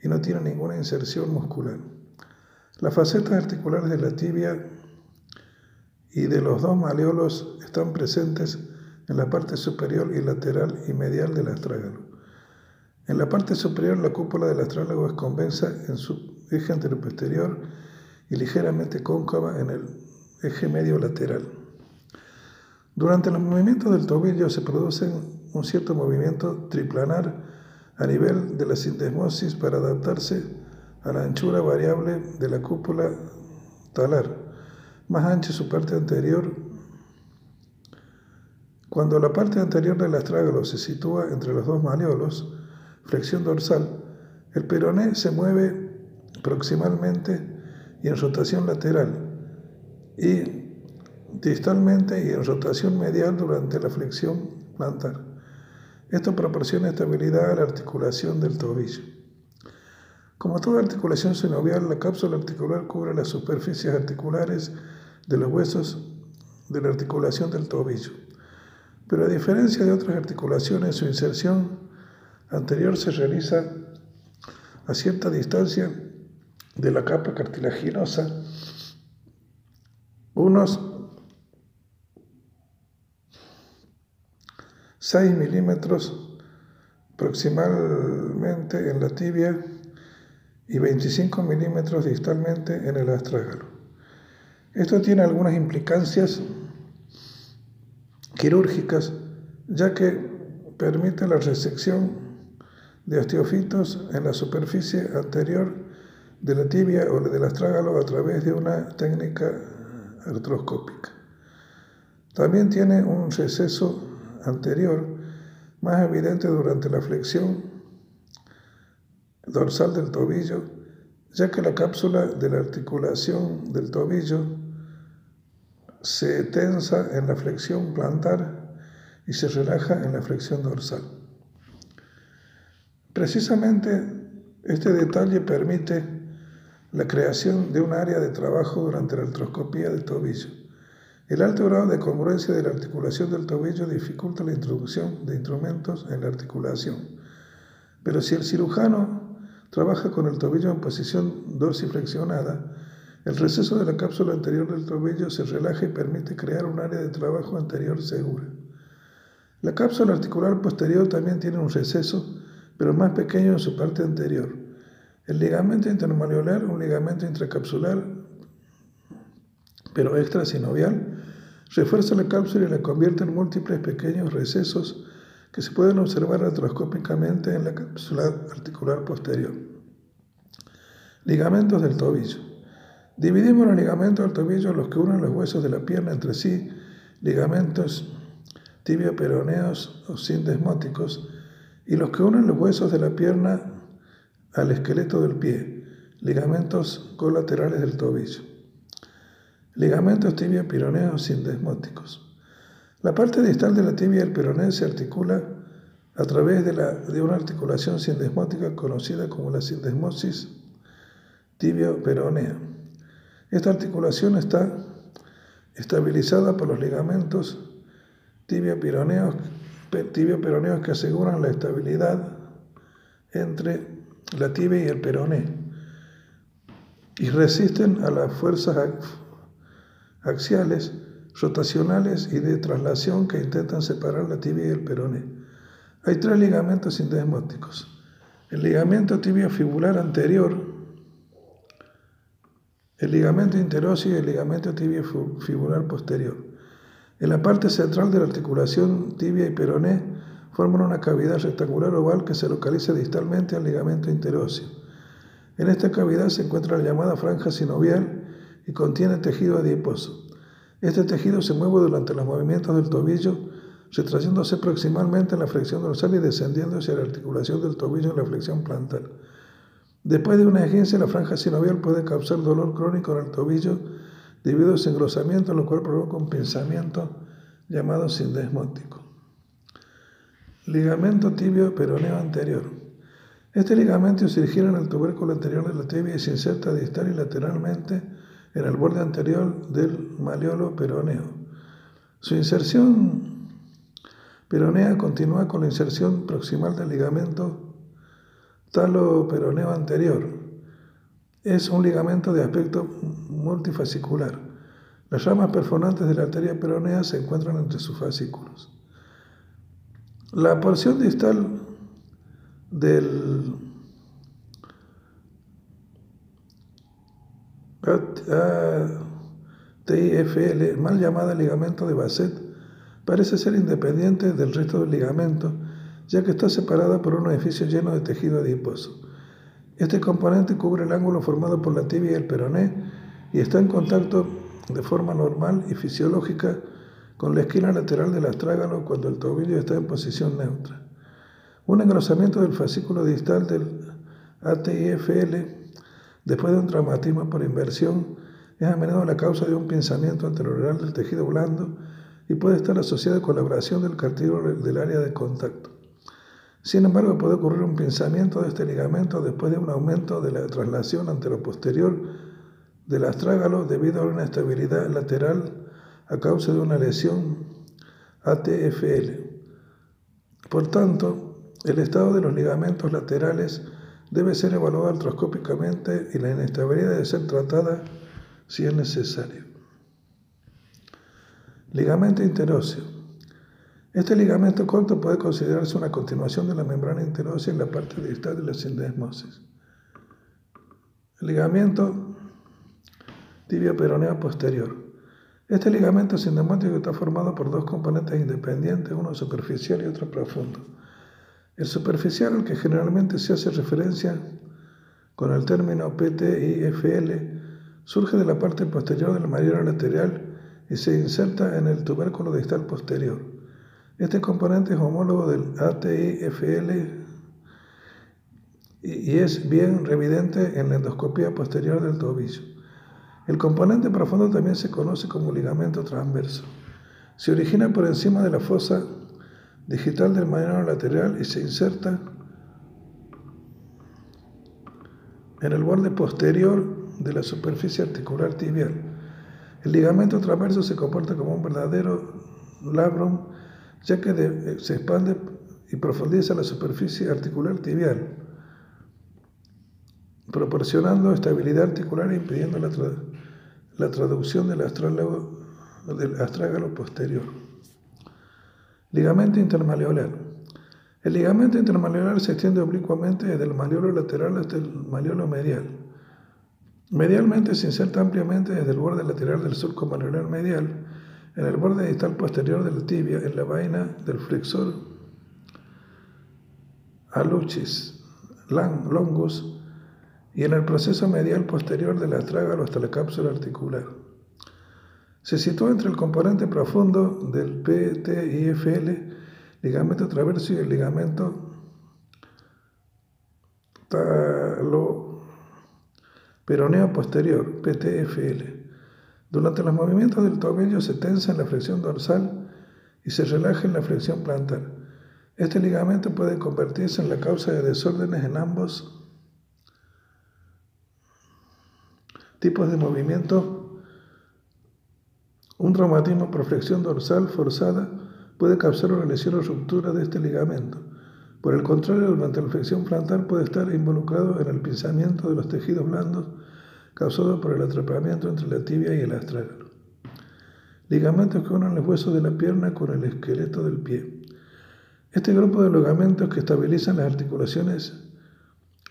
y no tiene ninguna inserción muscular. Las facetas articulares de la tibia y de los dos maleolos están presentes en la parte superior y lateral y medial del astrágalo. En la parte superior la cúpula del astrágalo es convexa en su eje anteroposterior y ligeramente cóncava en el eje medio lateral. Durante los movimientos del tobillo se produce un cierto movimiento triplanar a nivel de la sindesmosis para adaptarse a la anchura variable de la cúpula talar, más ancha su parte anterior. Cuando la parte anterior del astrágalo se sitúa entre los dos maleolos, flexión dorsal, el peroné se mueve proximalmente y en rotación lateral y distalmente y en rotación medial durante la flexión plantar. Esto proporciona estabilidad a la articulación del tobillo. Como toda articulación sinovial, la cápsula articular cubre las superficies articulares de los huesos de la articulación del tobillo. Pero a diferencia de otras articulaciones, su inserción anterior se realiza a cierta distancia de la capa cartilaginosa, unos 6 milímetros proximalmente en la tibia y 25 milímetros distalmente en el astrágalo. Esto tiene algunas implicancias quirúrgicas, ya que permite la resección de osteofitos en la superficie anterior de la tibia o del astrágalo a través de una técnica artroscópica. También tiene un receso anterior, más evidente durante la flexión dorsal del tobillo, ya que la cápsula de la articulación del tobillo se tensa en la flexión plantar y se relaja en la flexión dorsal. Precisamente este detalle permite la creación de un área de trabajo durante la artroscopía del tobillo el alto grado de congruencia de la articulación del tobillo dificulta la introducción de instrumentos en la articulación. Pero si el cirujano trabaja con el tobillo en posición dorsiflexionada, el receso de la cápsula anterior del tobillo se relaja y permite crear un área de trabajo anterior segura. La cápsula articular posterior también tiene un receso, pero más pequeño en su parte anterior. El ligamento intermaleolar, un ligamento intracapsular, pero extrasinovial, refuerza la cápsula y la convierte en múltiples pequeños recesos que se pueden observar artroscópicamente en la cápsula articular posterior. Ligamentos del tobillo. Dividimos los ligamentos del tobillo los que unen los huesos de la pierna entre sí, ligamentos tibio-peroneos o sindesmóticos, y los que unen los huesos de la pierna al esqueleto del pie, ligamentos colaterales del tobillo. Ligamentos tibia pironeos sindesmóticos. La parte distal de la tibia del peroné se articula a través de una articulación sindesmótica conocida como la sindesmosis tibio-peronea. Esta articulación está estabilizada por los ligamentos tibio-peroneos tibio que aseguran la estabilidad entre la tibia y el peroné y resisten a las fuerzas axiales, rotacionales y de traslación que intentan separar la tibia y el peroné. Hay tres ligamentos sindesmóticos. El ligamento tibio fibular anterior, el ligamento interóseo y el ligamento tibio fibular posterior. En la parte central de la articulación tibia y peroné, forman una cavidad rectangular oval que se localiza distalmente al ligamento interóseo. En esta cavidad se encuentra la llamada franja sinovial y contiene tejido adiposo. Este tejido se mueve durante los movimientos del tobillo, retrayéndose proximalmente en la flexión dorsal y descendiendo hacia la articulación del tobillo en la flexión plantar. Después de una agencia, la franja sinovial puede causar dolor crónico en el tobillo debido a su engrosamiento, lo cual provoca un pensamiento llamado sindesmótico. Ligamento tibio peroneo anterior. Este ligamento se gira en el tubérculo anterior de la tibia y se inserta distal y lateralmente en el borde anterior del maleolo peroneo. Su inserción peronea continúa con la inserción proximal del ligamento talo-peroneo anterior. Es un ligamento de aspecto multifascicular. Las ramas perforantes de la arteria peronea se encuentran entre sus fascículos. La porción distal del TIFL, mal llamada ligamento de Basset, parece ser independiente del resto del ligamento, ya que está separada por un edificio lleno de tejido adiposo. Este componente cubre el ángulo formado por la tibia y el peroné y está en contacto de forma normal y fisiológica con la esquina lateral del astrágalo cuando el tobillo está en posición neutra. Un engrosamiento del fascículo distal del ATIFL después de un traumatismo por inversión, es a menudo la causa de un pinzamiento anterolateral del tejido blando y puede estar asociada con la abrasión del cartílago del área de contacto. Sin embargo, puede ocurrir un pinzamiento de este ligamento después de un aumento de la traslación antero-posterior del astrágalo debido a una estabilidad lateral a causa de una lesión ATFL. Por tanto, el estado de los ligamentos laterales debe ser evaluada artroscópicamente y la inestabilidad debe ser tratada si es necesario. Ligamento interóseo. Este ligamento corto puede considerarse una continuación de la membrana interósea en la parte distal de la sindesmosis. Ligamento tibio peroneo posterior. Este ligamento sindesmótico está formado por dos componentes independientes, uno superficial y otro profundo. El superficial, al que generalmente se hace referencia con el término PTIFL, surge de la parte posterior del mayor lateral y se inserta en el tubérculo distal posterior. Este componente es homólogo del ATIFL y es bien evidente en la endoscopía posterior del tobillo. El componente profundo también se conoce como ligamento transverso. Se origina por encima de la fosa digital del mayor lateral y se inserta en el borde posterior de la superficie articular tibial. El ligamento transverso se comporta como un verdadero labrum, ya que se expande y profundiza la superficie articular tibial, proporcionando estabilidad articular e impidiendo la, la traducción del astrágalo posterior. Ligamento intermaleolar. El ligamento intermaleolar se extiende oblicuamente desde el maleolo lateral hasta el maleolo medial. Medialmente se inserta ampliamente desde el borde lateral del surco maleolar medial, en el borde distal posterior de la tibia, en la vaina del flexor alucis longus y en el proceso medial posterior del astrágalo hasta la cápsula articular. Se sitúa entre el componente profundo del PTIFL, ligamento traverso y el ligamento talo peroneo posterior, PTFL. Durante los movimientos del tobillo se tensa en la flexión dorsal y se relaja en la flexión plantar. Este ligamento puede convertirse en la causa de desórdenes en ambos tipos de movimiento un traumatismo por flexión dorsal forzada puede causar una lesión o ruptura de este ligamento. Por el contrario, durante la flexión plantar puede estar involucrado en el pinzamiento de los tejidos blandos causado por el atrapamiento entre la tibia y el astrágalo. Ligamentos que unen los huesos de la pierna con el esqueleto del pie. Este grupo de ligamentos que estabilizan las articulaciones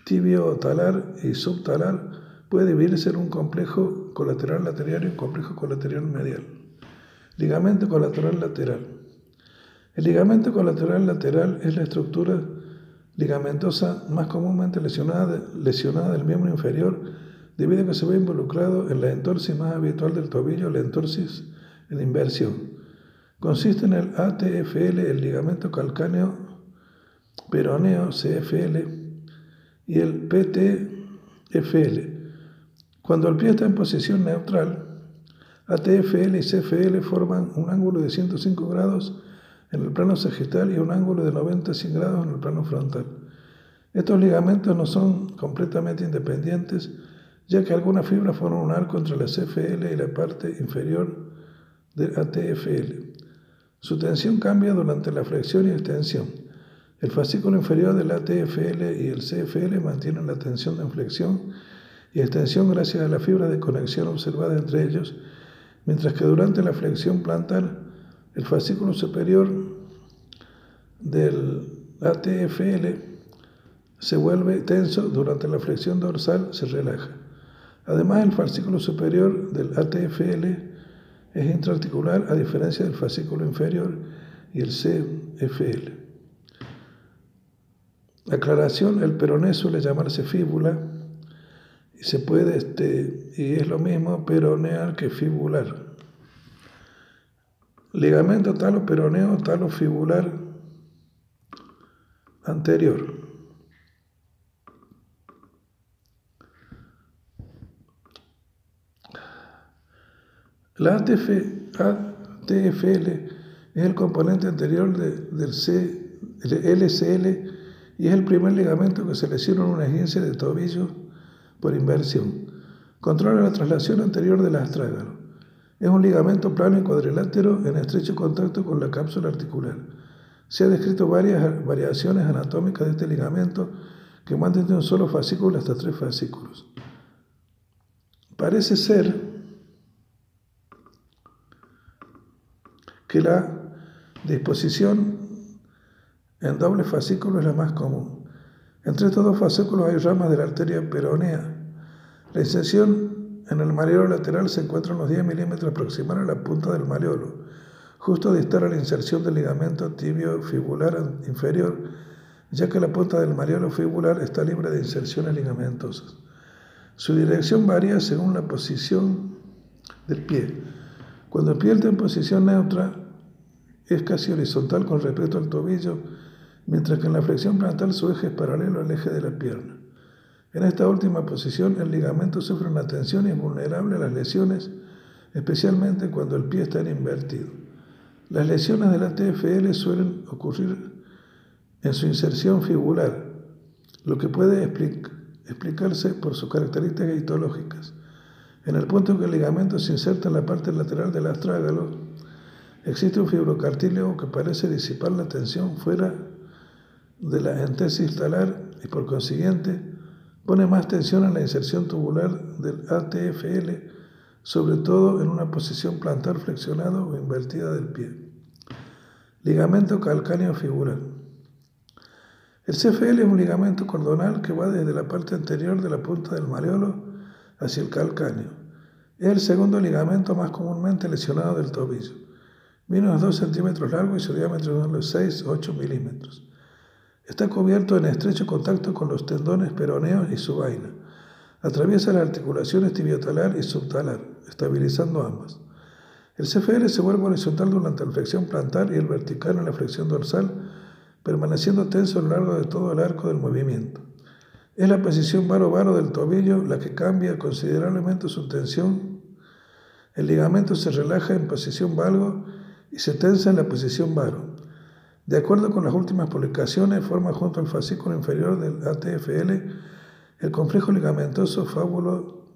tibio-talar y subtalar puede dividirse en un complejo colateral lateral y un complejo colateral medial. Ligamento colateral lateral. El ligamento colateral lateral es la estructura ligamentosa más comúnmente lesionada, del miembro inferior debido a que se ve involucrado en la entorsis más habitual del tobillo, la entorsis en inversión. Consiste en el ATFL, el ligamento calcáneo peroneo CFL y el PTFL. Cuando el pie está en posición neutral, ATFL y CFL forman un ángulo de 105 grados en el plano sagital y un ángulo de 90 grados en el plano frontal. Estos ligamentos no son completamente independientes, ya que algunas fibras forman un arco entre la CFL y la parte inferior del ATFL. Su tensión cambia durante la flexión y extensión. El fascículo inferior del ATFL y el CFL mantienen la tensión de flexión y extensión gracias a la fibra de conexión observada entre ellos, mientras que durante la flexión plantar el fascículo superior del ATFL se vuelve tenso, durante la flexión dorsal se relaja. Además, el fascículo superior del ATFL es intraarticular a diferencia del fascículo inferior y el CFL. Aclaración, el peroné suele llamarse fíbula se puede, este, y es lo mismo peroneal que fibular. Ligamento talo-peroneo, talo-fibular anterior. La ATF, ATFL es el componente anterior del C, LCL y es el primer ligamento que se lesiona en una agencia de tobillo por inversión. Controla la traslación anterior del astrágalo. Es un ligamento plano y cuadrilátero en estrecho contacto con la cápsula articular. Se han descrito varias variaciones anatómicas de este ligamento que van un solo fascículo hasta tres fascículos. Parece ser que la disposición en doble fascículo es la más común. Entre estos dos fascículos hay ramas de la arteria peronea. La inserción en el maleolo lateral se encuentra unos 10 milímetros aproximados a la punta del maleolo, justo distal a la inserción del ligamento tibio fibular inferior, ya que la punta del maleolo fibular está libre de inserciones ligamentosas. Su dirección varía según la posición del pie. Cuando el pie está en posición neutra, es casi horizontal con respecto al tobillo, mientras que en la flexión plantar su eje es paralelo al eje de la pierna. En esta última posición, el ligamento sufre una tensión y vulnerable a las lesiones, especialmente cuando el pie está en invertido. Las lesiones de la TFL suelen ocurrir en su inserción fibular, lo que puede explicarse por sus características histológicas. En el punto en que el ligamento se inserta en la parte lateral del astrágalo, existe un fibrocartílago que parece disipar la tensión fuera de la entesis talar y por consiguiente Pone más tensión en la inserción tubular del ATFL, sobre todo en una posición plantar flexionada o invertida del pie. Ligamento calcáneo figural. El CFL es un ligamento cordonal que va desde la parte anterior de la punta del maleolo hacia el calcáneo. Es el segundo ligamento más comúnmente lesionado del tobillo. Mide unos 2 centímetros largo y su diámetro de unos 6-8 milímetros. Está cubierto en estrecho contacto con los tendones peroneos y su vaina. Atraviesa las articulaciones tibiotalar y subtalar, estabilizando ambas. El CFL se vuelve horizontal durante la flexión plantar y el vertical en la flexión dorsal, permaneciendo tenso a lo largo de todo el arco del movimiento. Es la posición varo-varo del tobillo la que cambia considerablemente su tensión. El ligamento se relaja en posición valgo y se tensa en la posición varo. De acuerdo con las últimas publicaciones, forma junto al fascículo inferior del ATFL el complejo ligamentoso fábulo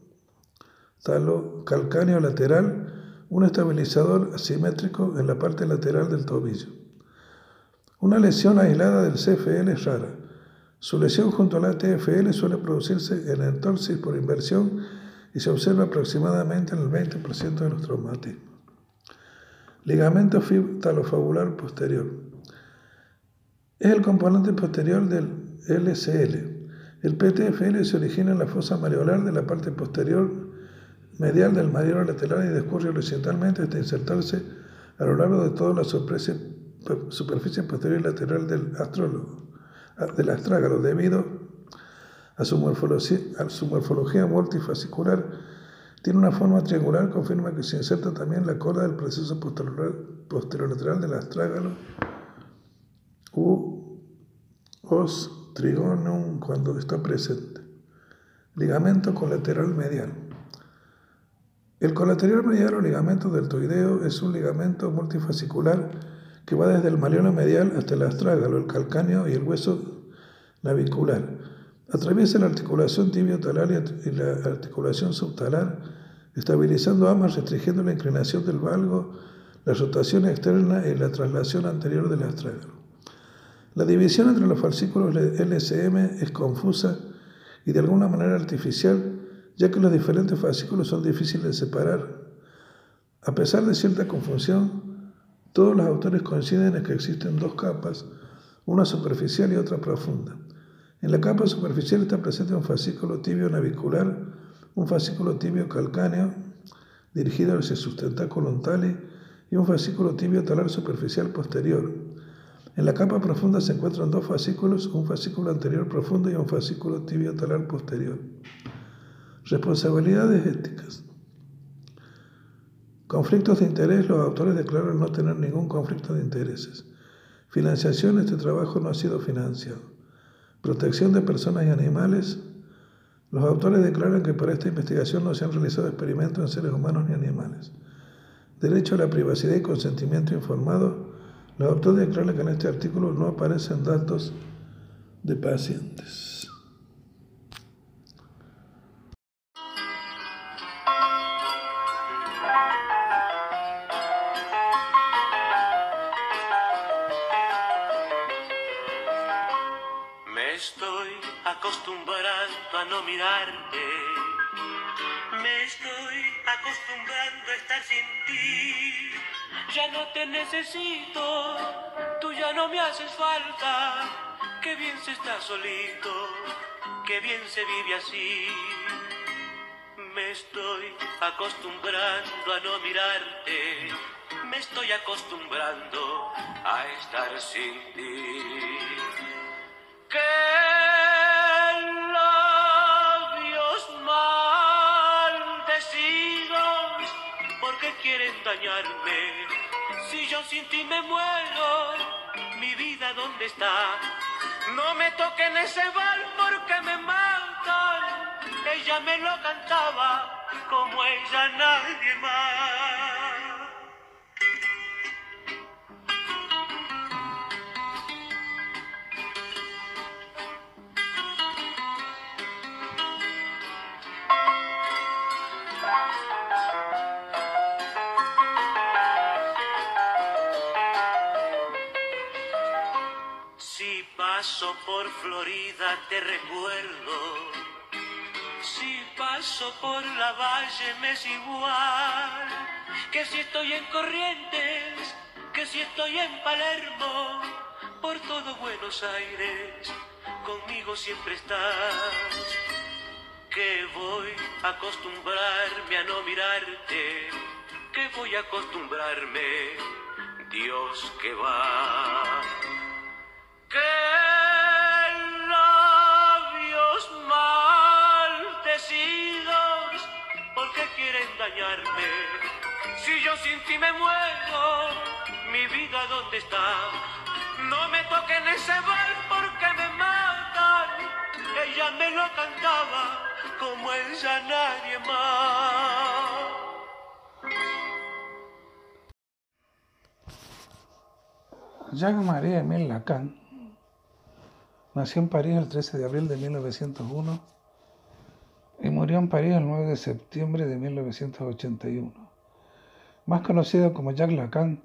calcáneo lateral, un estabilizador asimétrico en la parte lateral del tobillo. Una lesión aislada del CFL es rara. Su lesión junto al ATFL suele producirse en entorsis por inversión y se observa aproximadamente en el 20% de los traumatismos. Ligamento talofabular posterior. Es el componente posterior del LCL. El PTFL se origina en la fosa maleolar de la parte posterior medial del maleolo lateral y discurre horizontalmente hasta insertarse a lo largo de toda la superficie posterior y lateral del astrólogo, del astrágalo, debido a su, morfología, a su morfología multifascicular, tiene una forma triangular, confirma que se inserta también la cola del proceso posterolateral del astrágalo u os trigonum cuando está presente. Ligamento colateral medial. El colateral medial o ligamento deltoideo es un ligamento multifascicular que va desde el malleolo medial hasta el astrágalo, el calcáneo y el hueso navicular. Atraviesa la articulación tibio-talar y la articulación subtalar, estabilizando ambas, restringiendo la inclinación del valgo, la rotación externa y la traslación anterior del astrágalo. La división entre los fascículos LCM es confusa y de alguna manera artificial, ya que los diferentes fascículos son difíciles de separar. A pesar de cierta confusión, todos los autores coinciden en que existen dos capas, una superficial y otra profunda. En la capa superficial está presente un fascículo tibio navicular, un fascículo tibio calcáneo dirigido hacia sus tentáculos y un fascículo tibio talar superficial posterior. En la capa profunda se encuentran dos fascículos, un fascículo anterior profundo y un fascículo tibio talar posterior. Responsabilidades éticas. Conflictos de interés. Los autores declaran no tener ningún conflicto de intereses. Financiación. Este trabajo no ha sido financiado. Protección de personas y animales. Los autores declaran que para esta investigación no se han realizado experimentos en seres humanos ni animales. Derecho a la privacidad y consentimiento informado. Los autores declaran que en este artículo no aparecen datos de pacientes. Acostumbrando a estar sin ti. Ya no te necesito, tú ya no me haces falta. Qué bien se está solito, qué bien se vive así. Me estoy acostumbrando a no mirarte, me estoy acostumbrando a estar sin ti. Qué quieren dañarme. Si yo sin ti me muero, mi vida dónde está? No me toquen ese bal porque me matan. Ella me lo cantaba como ella nadie más. Paso por Florida te recuerdo. Si paso por la valle me es igual. Que si estoy en Corrientes, que si estoy en Palermo, por todo Buenos Aires, conmigo siempre estás. Que voy a acostumbrarme a no mirarte, que voy a acostumbrarme, Dios que va. Quieren dañarme? Si yo sin ti me muero, mi vida ¿dónde está? No me toquen ese bal porque me matan. Ella me lo cantaba como ella nadie más. Jacques-Marie Emile Lacan nació en París el 13 de abril de 1901 y murió en París el 9 de septiembre de 1981. Más conocido como Jacques Lacan,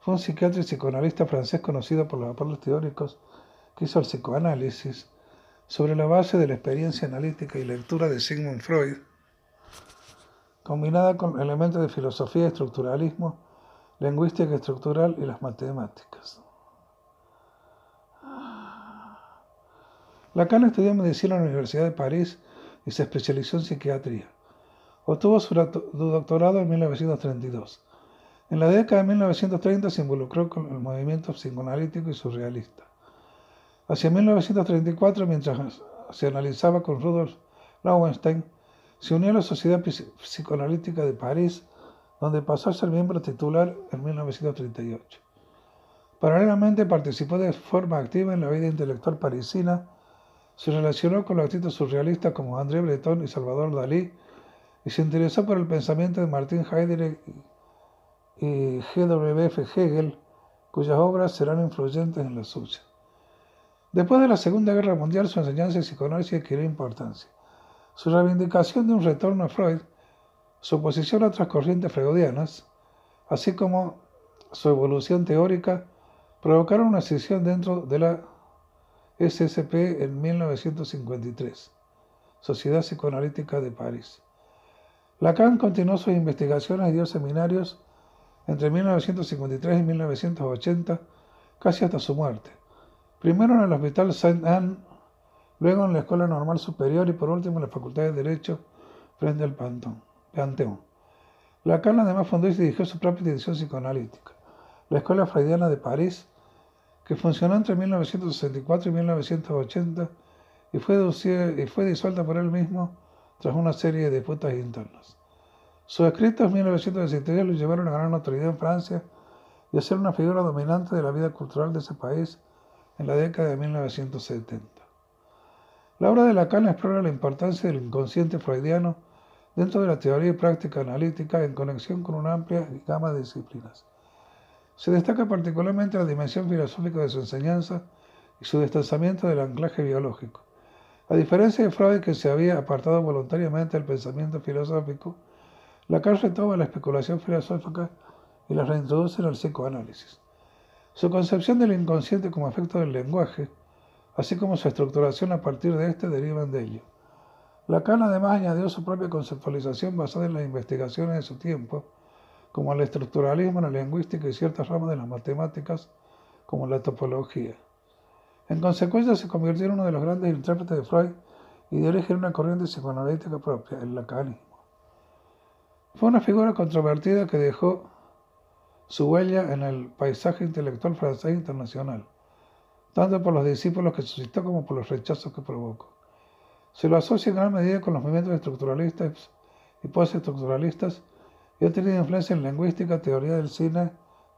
fue un psiquiatra y psicoanalista francés conocido por los aportes teóricos que hizo el psicoanálisis sobre la base de la experiencia analítica y lectura de Sigmund Freud, combinada con elementos de filosofía estructuralismo, lingüística estructural y las matemáticas. Lacan estudió medicina en la Universidad de París y se especializó en psiquiatría. Obtuvo su doctorado en 1932. En la década de 1930 se involucró con el movimiento psicoanalítico y surrealista. Hacia 1934, mientras se analizaba con Rudolf Lowenstein, se unió a la Sociedad Psicoanalítica de París, donde pasó a ser miembro titular en 1938. Paralelamente participó de forma activa en la vida intelectual parisina, se relacionó con los artistas surrealistas como André Breton y Salvador Dalí, y se interesó por el pensamiento de Martin Heidegger y G.W.F. Hegel, cuyas obras serán influyentes en la suya. Después de la Segunda Guerra Mundial, su enseñanza y psicoanálisis adquirió importancia. Su reivindicación de un retorno a Freud, su oposición a otras corrientes freudianas, así como su evolución teórica, provocaron una sesión dentro de la SSP en 1953, Sociedad Psicoanalítica de París. Lacan continuó sus investigaciones y dio seminarios entre 1953 y 1980, casi hasta su muerte. Primero en el Hospital Saint-Anne, luego en la Escuela Normal Superior y por último en la Facultad de Derecho frente al Panteón. Lacan además fundó y dirigió su propia institución psicoanalítica, la Escuela Freudiana de París, que funcionó entre 1964 y 1980 y fue, y fue disuelta por él mismo tras una serie de disputas internas. Sus escritos en 1963 lo llevaron a ganar notoriedad en Francia y a ser una figura dominante de la vida cultural de ese país en la década de 1970. La obra de Lacan explora la importancia del inconsciente freudiano dentro de la teoría y práctica analítica en conexión con una amplia gama de disciplinas. Se destaca particularmente la dimensión filosófica de su enseñanza y su distanciamiento del anclaje biológico. A diferencia de Freud, que se había apartado voluntariamente del pensamiento filosófico, Lacan retoma la especulación filosófica y la reintroduce en el psicoanálisis. Su concepción del inconsciente como efecto del lenguaje, así como su estructuración a partir de este, derivan de ello. Lacan además añadió su propia conceptualización basada en las investigaciones de su tiempo, como el estructuralismo, la lingüística y ciertas ramas de las matemáticas, como la topología. En consecuencia, se convirtió en uno de los grandes intérpretes de Freud y de una corriente psicoanalítica propia, el lacanismo. Fue una figura controvertida que dejó su huella en el paisaje intelectual francés internacional, tanto por los discípulos que suscitó como por los rechazos que provocó. Se lo asocia en gran medida con los movimientos estructuralistas y postestructuralistas y ha tenido influencia en lingüística, teoría del cine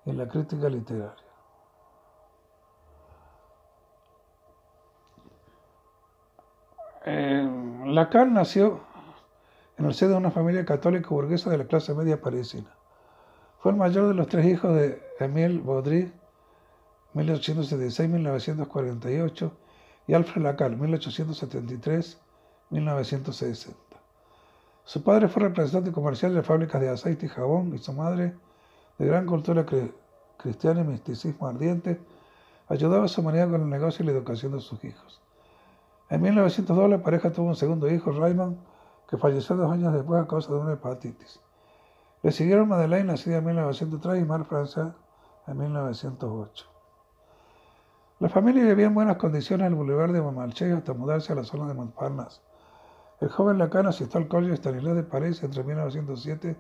y en la crítica literaria. Lacan nació en el seno de una familia católica burguesa de la clase media parisina. Fue el mayor de los tres hijos de Émile Baudry, 1876-1948, y Alfred Lacan, 1873-1960. Su padre fue representante comercial de fábricas de aceite y jabón y su madre, de gran cultura cristiana y misticismo ardiente, ayudaba a su manera con el negocio y la educación de sus hijos. En 1902 la pareja tuvo un segundo hijo, Raymond, que falleció dos años después a causa de una hepatitis. Le siguieron Madeleine, nacida en 1903, y Mar Francia en 1908. La familia vivía en buenas condiciones en el Boulevard de Montmartre hasta mudarse a la zona de Montparnasse. El joven Lacan asistió al Colegio Stanislas de París entre 1907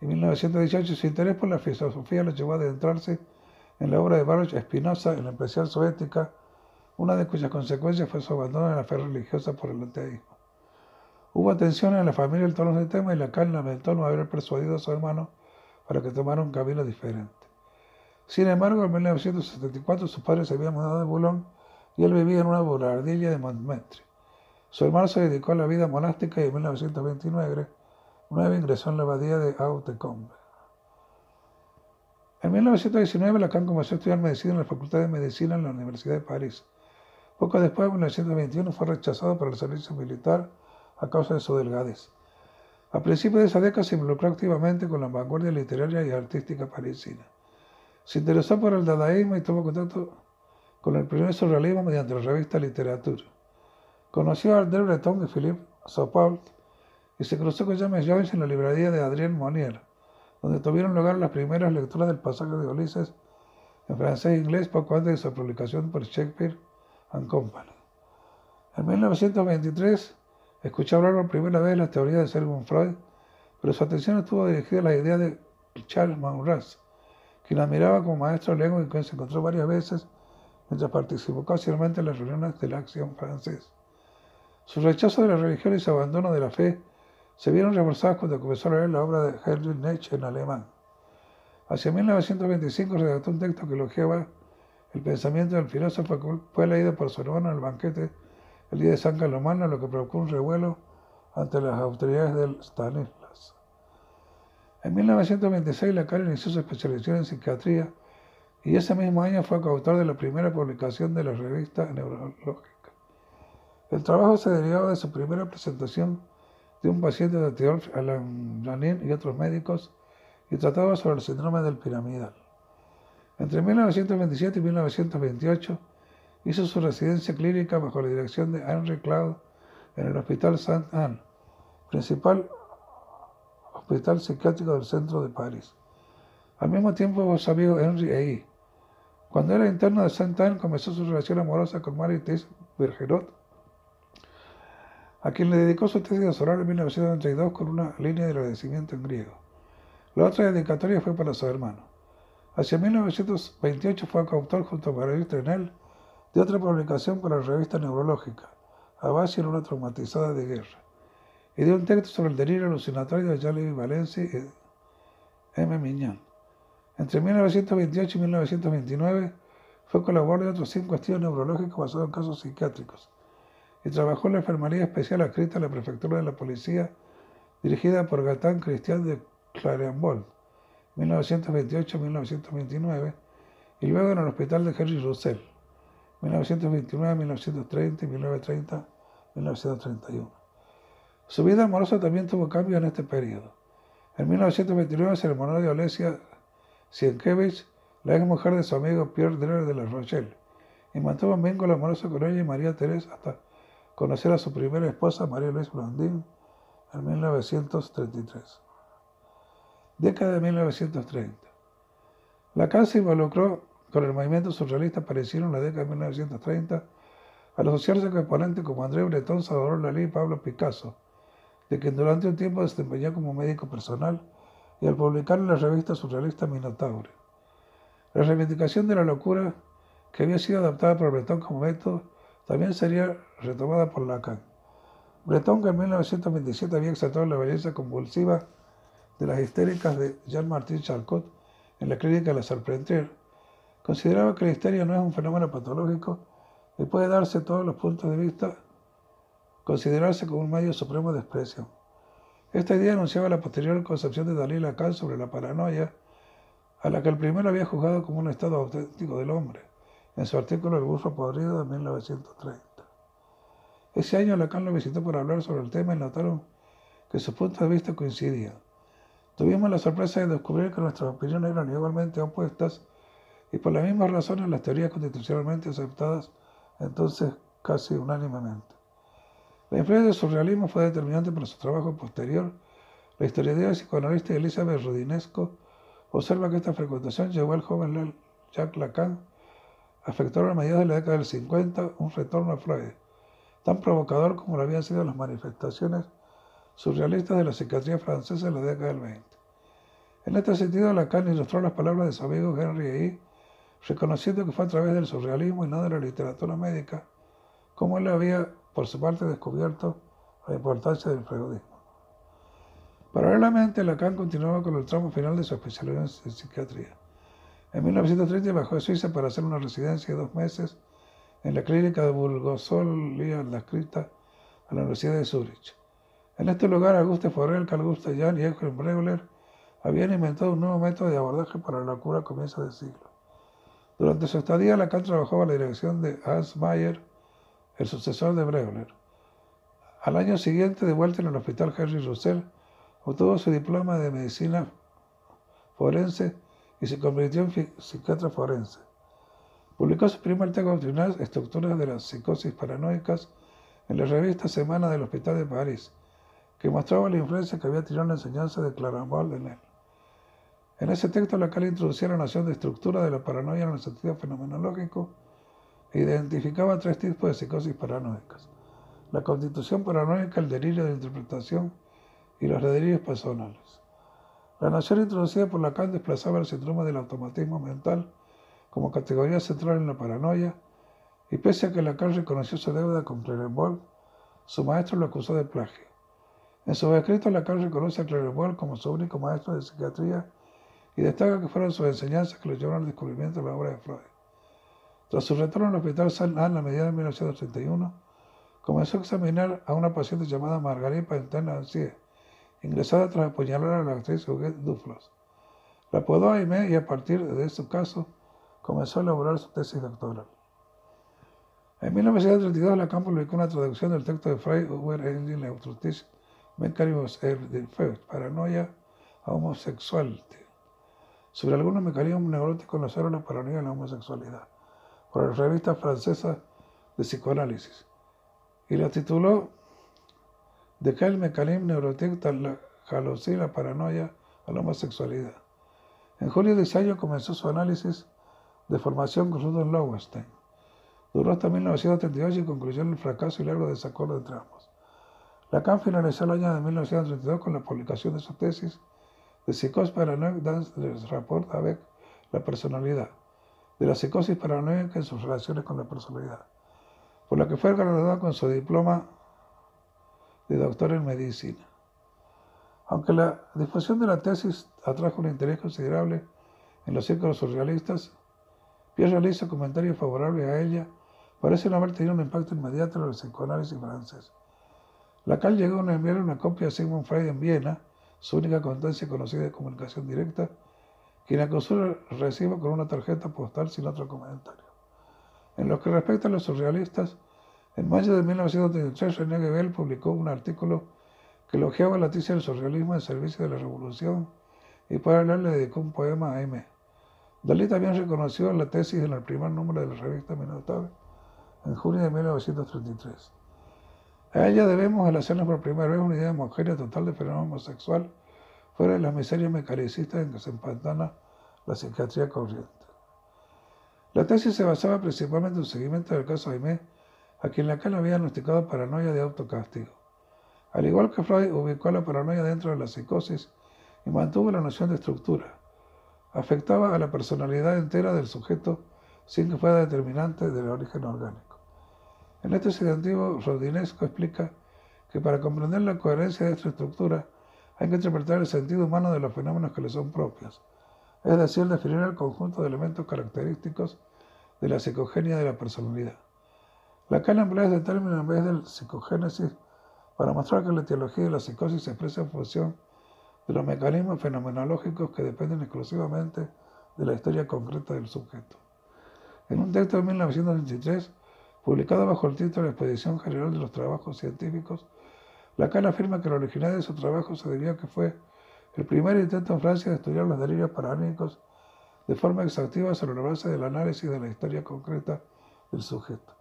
y 1918 y su interés por la filosofía lo llevó a adentrarse en la obra de Baruch Spinoza, en la especial soviética, una de cuyas consecuencias fue su abandono de la fe religiosa por el ateísmo. Hubo tensiones en la familia en torno a este tema y Lacan lamentó no haber persuadido a su hermano para que tomara un camino diferente. Sin embargo, en 1974 sus padres se habían mudado de Boulogne y él vivía en una bulardilla de Montmartre. Su hermano se dedicó a la vida monástica y en 1929 ingresó en la abadía de Haute-Combe. En 1919 Lacan comenzó a estudiar medicina en la Facultad de Medicina en la Universidad de París. Poco después, en 1921, fue rechazado por el servicio militar a causa de su delgadez. A principios de esa década se involucró activamente con la vanguardia literaria y artística parisina. Se interesó por el dadaísmo y tuvo contacto con el primer surrealismo mediante la revista Literatura. Conoció a André Breton y Philippe Saupault y se cruzó con James Joyce en la librería de Adrien Monnier, donde tuvieron lugar las primeras lecturas del pasaje de Ulises en francés e inglés poco antes de su publicación por Shakespeare and Company. En 1923 Escuché hablar por primera vez la teoría de Sigmund Freud, pero su atención estuvo dirigida a la idea de Charles Maurras, quien admiraba como maestro de lengua y quien se encontró varias veces mientras participó ocasionalmente en las reuniones de la acción francesa. Su rechazo de la religión y su abandono de la fe se vieron reforzados cuando comenzó a leer la obra de Heinrich Nietzsche en alemán. Hacia 1925 redactó un texto que elogiaba el pensamiento del filósofo que fue leído por su hermano en el banquete el día de San Calomano, lo que provocó un revuelo ante las autoridades del Stanislas. En 1926 Lacan inició su especialización en psiquiatría y ese mismo año fue coautor de la primera publicación de la revista Neurológica. El trabajo se derivaba de su primera presentación de un paciente de Theodore Alain Janin y otros médicos y trataba sobre el síndrome del piramidal. Entre 1927 y 1928 hizo su residencia clínica bajo la dirección de Henry Cloud en el Hospital Saint-Anne, principal hospital psiquiátrico del centro de París. Al mismo tiempo su amigo Henry E. Cuando era interno de Saint-Anne comenzó su relación amorosa con Marie-Thérèse Bergerot, a quien le dedicó su tesis doctoral en 1932 con una línea de agradecimiento en griego. La otra dedicatoria fue para su hermano. Hacia 1928 fue coautor junto a Marguerite Trenel de otra publicación para la revista Neurológica, a base en una traumatizada de guerra, y de un texto sobre el delirio alucinatorio de Charles Valencia y M. Miñán. Entre 1928 y 1929 fue colaborador de otros cinco estudios neurológicos basados en casos psiquiátricos y trabajó en la enfermería especial adscrita a la prefectura de la policía dirigida por Gatán Cristian de Clarenbold, 1928-1929, y luego en el hospital de Henry Russell, 1929-1930 y 1930-1931. Su vida amorosa también tuvo cambios en este periodo. En 1929 se enamoró de Olesia Sienkiewicz, la ex mujer de su amigo Pierre Dreher de La Rochelle, y mantuvo un vínculo amoroso con ella y María Teresa hasta conocer a su primera esposa, María Luis Blondin, en 1933. Década de 1930. Lacan se involucró con el movimiento surrealista aparecido en la década de 1930 al asociarse con exponentes como André Breton, Salvador Dalí y Pablo Picasso, de quien durante un tiempo desempeñó como médico personal y al publicar en la revista surrealista Minotaure. La reivindicación de la locura, que había sido adaptada por Breton como método, también sería retomada por Lacan. Breton, que en 1927 había exaltado la belleza convulsiva de las histéricas de Jean-Martin Charcot en la clínica de la Sarpentier, consideraba que la histeria no es un fenómeno patológico y puede darse todos los puntos de vista, considerarse como un medio supremo de expresión. Esta idea anunciaba la posterior concepción de Dalí Lacan sobre la paranoia, a la que el primero había juzgado como un estado auténtico del hombre, en su artículo El burro podrido de 1930. Ese año Lacan lo visitó para hablar sobre el tema y notaron que sus puntos de vista coincidían. Tuvimos la sorpresa de descubrir que nuestras opiniones eran igualmente opuestas y por las mismas razones las teorías constitucionalmente aceptadas entonces casi unánimemente. La influencia del surrealismo fue determinante para su trabajo posterior. La historiadora y psicoanalista Elizabeth Rodinesco observa que esta frecuentación llevó al joven Jacques Lacan a efectuar a mediados de la década del 50 un retorno a Freud, tan provocador como lo habían sido las manifestaciones surrealistas de la psiquiatría francesa en la década del 20. En este sentido, Lacan ilustró las palabras de su amigo Henry E., reconociendo que fue a través del surrealismo y no de la literatura médica, como él había, por su parte, descubierto la importancia del freudismo. Paralelamente, Lacan continuaba con el tramo final de su especialidad en psiquiatría. En 1930 viajó a Suiza para hacer una residencia de dos meses en la clínica de Burgosol, Lía la escrita a la Universidad de Zurich. En este lugar, Auguste Forel, Carl Gustav Jahn y Eugen Bregler habían inventado un nuevo método de abordaje para la cura a comienzos del siglo. Durante su estadía, Lacan trabajó a la dirección de Hans Mayer, el sucesor de Bregler. Al año siguiente, de vuelta en el Hospital Henry Russell, obtuvo su diploma de medicina forense y se convirtió en psiquiatra forense. Publicó su primer texto doctrinal, Estructuras de las psicosis paranoicas, en la revista Semana del Hospital de París, que mostraba la influencia que había tenido la enseñanza de Claraval en él. En ese texto, Lacan introducía la noción de estructura de la paranoia en el sentido fenomenológico e identificaba tres tipos de psicosis paranoicas: la constitución paranoica, el delirio de interpretación y los delirios personales. La noción introducida por Lacan desplazaba el síndrome del automatismo mental como categoría central en la paranoia, y pese a que Lacan reconoció su deuda con Clerenbold, su maestro lo acusó de plagio. En sus escritos, Lacan reconoce a Clerenbold como su único maestro de psiquiatría y destaca que fueron sus enseñanzas que lo llevaron al descubrimiento de la obra de Freud. Tras su retorno al hospital San Anne a mediados de 1931, comenzó a examinar a una paciente llamada Margarita Pentenancier, ingresada tras apuñalar a la actriz Huguette Duflos. La apodó Aimé y a partir de su caso comenzó a elaborar su tesis doctoral. En 1932, Lacan publicó una traducción del texto de Freud, Uber Engel Neutrotis Mecanismos del Feu, Paranoia Homosexual, sobre algunos mecanismos neuróticos en los la paranoia y la homosexualidad, por la revista francesa de psicoanálisis, y la tituló de quel mécanisme neurotique la jalousie, la paranoia a la homosexualidad. En julio de ese año comenzó su análisis de formación con Rudolf Lowenstein. Duró hasta 1938 y concluyó en el fracaso y largo desacuerdo entre ambos. Lacan finalizó el año de 1932 con la publicación de su tesis de psicosis paranoica dans les rapports avec la personalidad, de la psicosis paranoica en sus relaciones con la personalidad, por la que fue galardonado con su diploma de doctor en medicina. Aunque la difusión de la tesis atrajo un interés considerable en los círculos surrealistas, Pierre realiza comentarios favorables a ella, parece no haber tenido un impacto inmediato en el psicoanálisis francés. Lacan llegó a enviar una copia a Sigmund Freud en Viena, su única constancia conocida de comunicación directa, quien acusó el recibo con una tarjeta postal sin otro comentario. En lo que respecta a los surrealistas, en mayo de 1933, René Gebel publicó un artículo que elogiaba la tesis del surrealismo en servicio de la revolución y para él le dedicó un poema a M. Dalí también reconoció la tesis en el primer número de la revista Minotaur en junio de 1933. A ella debemos el hacernos por primera vez una idea homogénea total de fenómeno homosexual fuera de las miserias mecanicistas en que se empantana la psiquiatría corriente. La tesis se basaba principalmente en el seguimiento del caso Aimé a quien Lacan había diagnosticado paranoia de autocastigo. Al igual que Freud, ubicó la paranoia dentro de la psicosis y mantuvo la noción de estructura. Afectaba a la personalidad entera del sujeto sin que fuera determinante del origen orgánico. En este sentido, Rodinesco explica que para comprender la coherencia de esta estructura hay que interpretar el sentido humano de los fenómenos que le son propios, es decir, definir el conjunto de elementos característicos de la psicogenia de la personalidad. Lacan emplea este término en vez del psicogénesis para mostrar que la etiología de la psicosis se expresa en función de los mecanismos fenomenológicos que dependen exclusivamente de la historia concreta del sujeto. En un texto de 1923, publicado bajo el título Expedición General de los Trabajos Científicos, Lacan afirma que la originalidad de su trabajo se debió a que fue el primer intento en Francia de estudiar los delirios paránicos de forma exhaustiva sobre la base del análisis de la historia concreta del sujeto.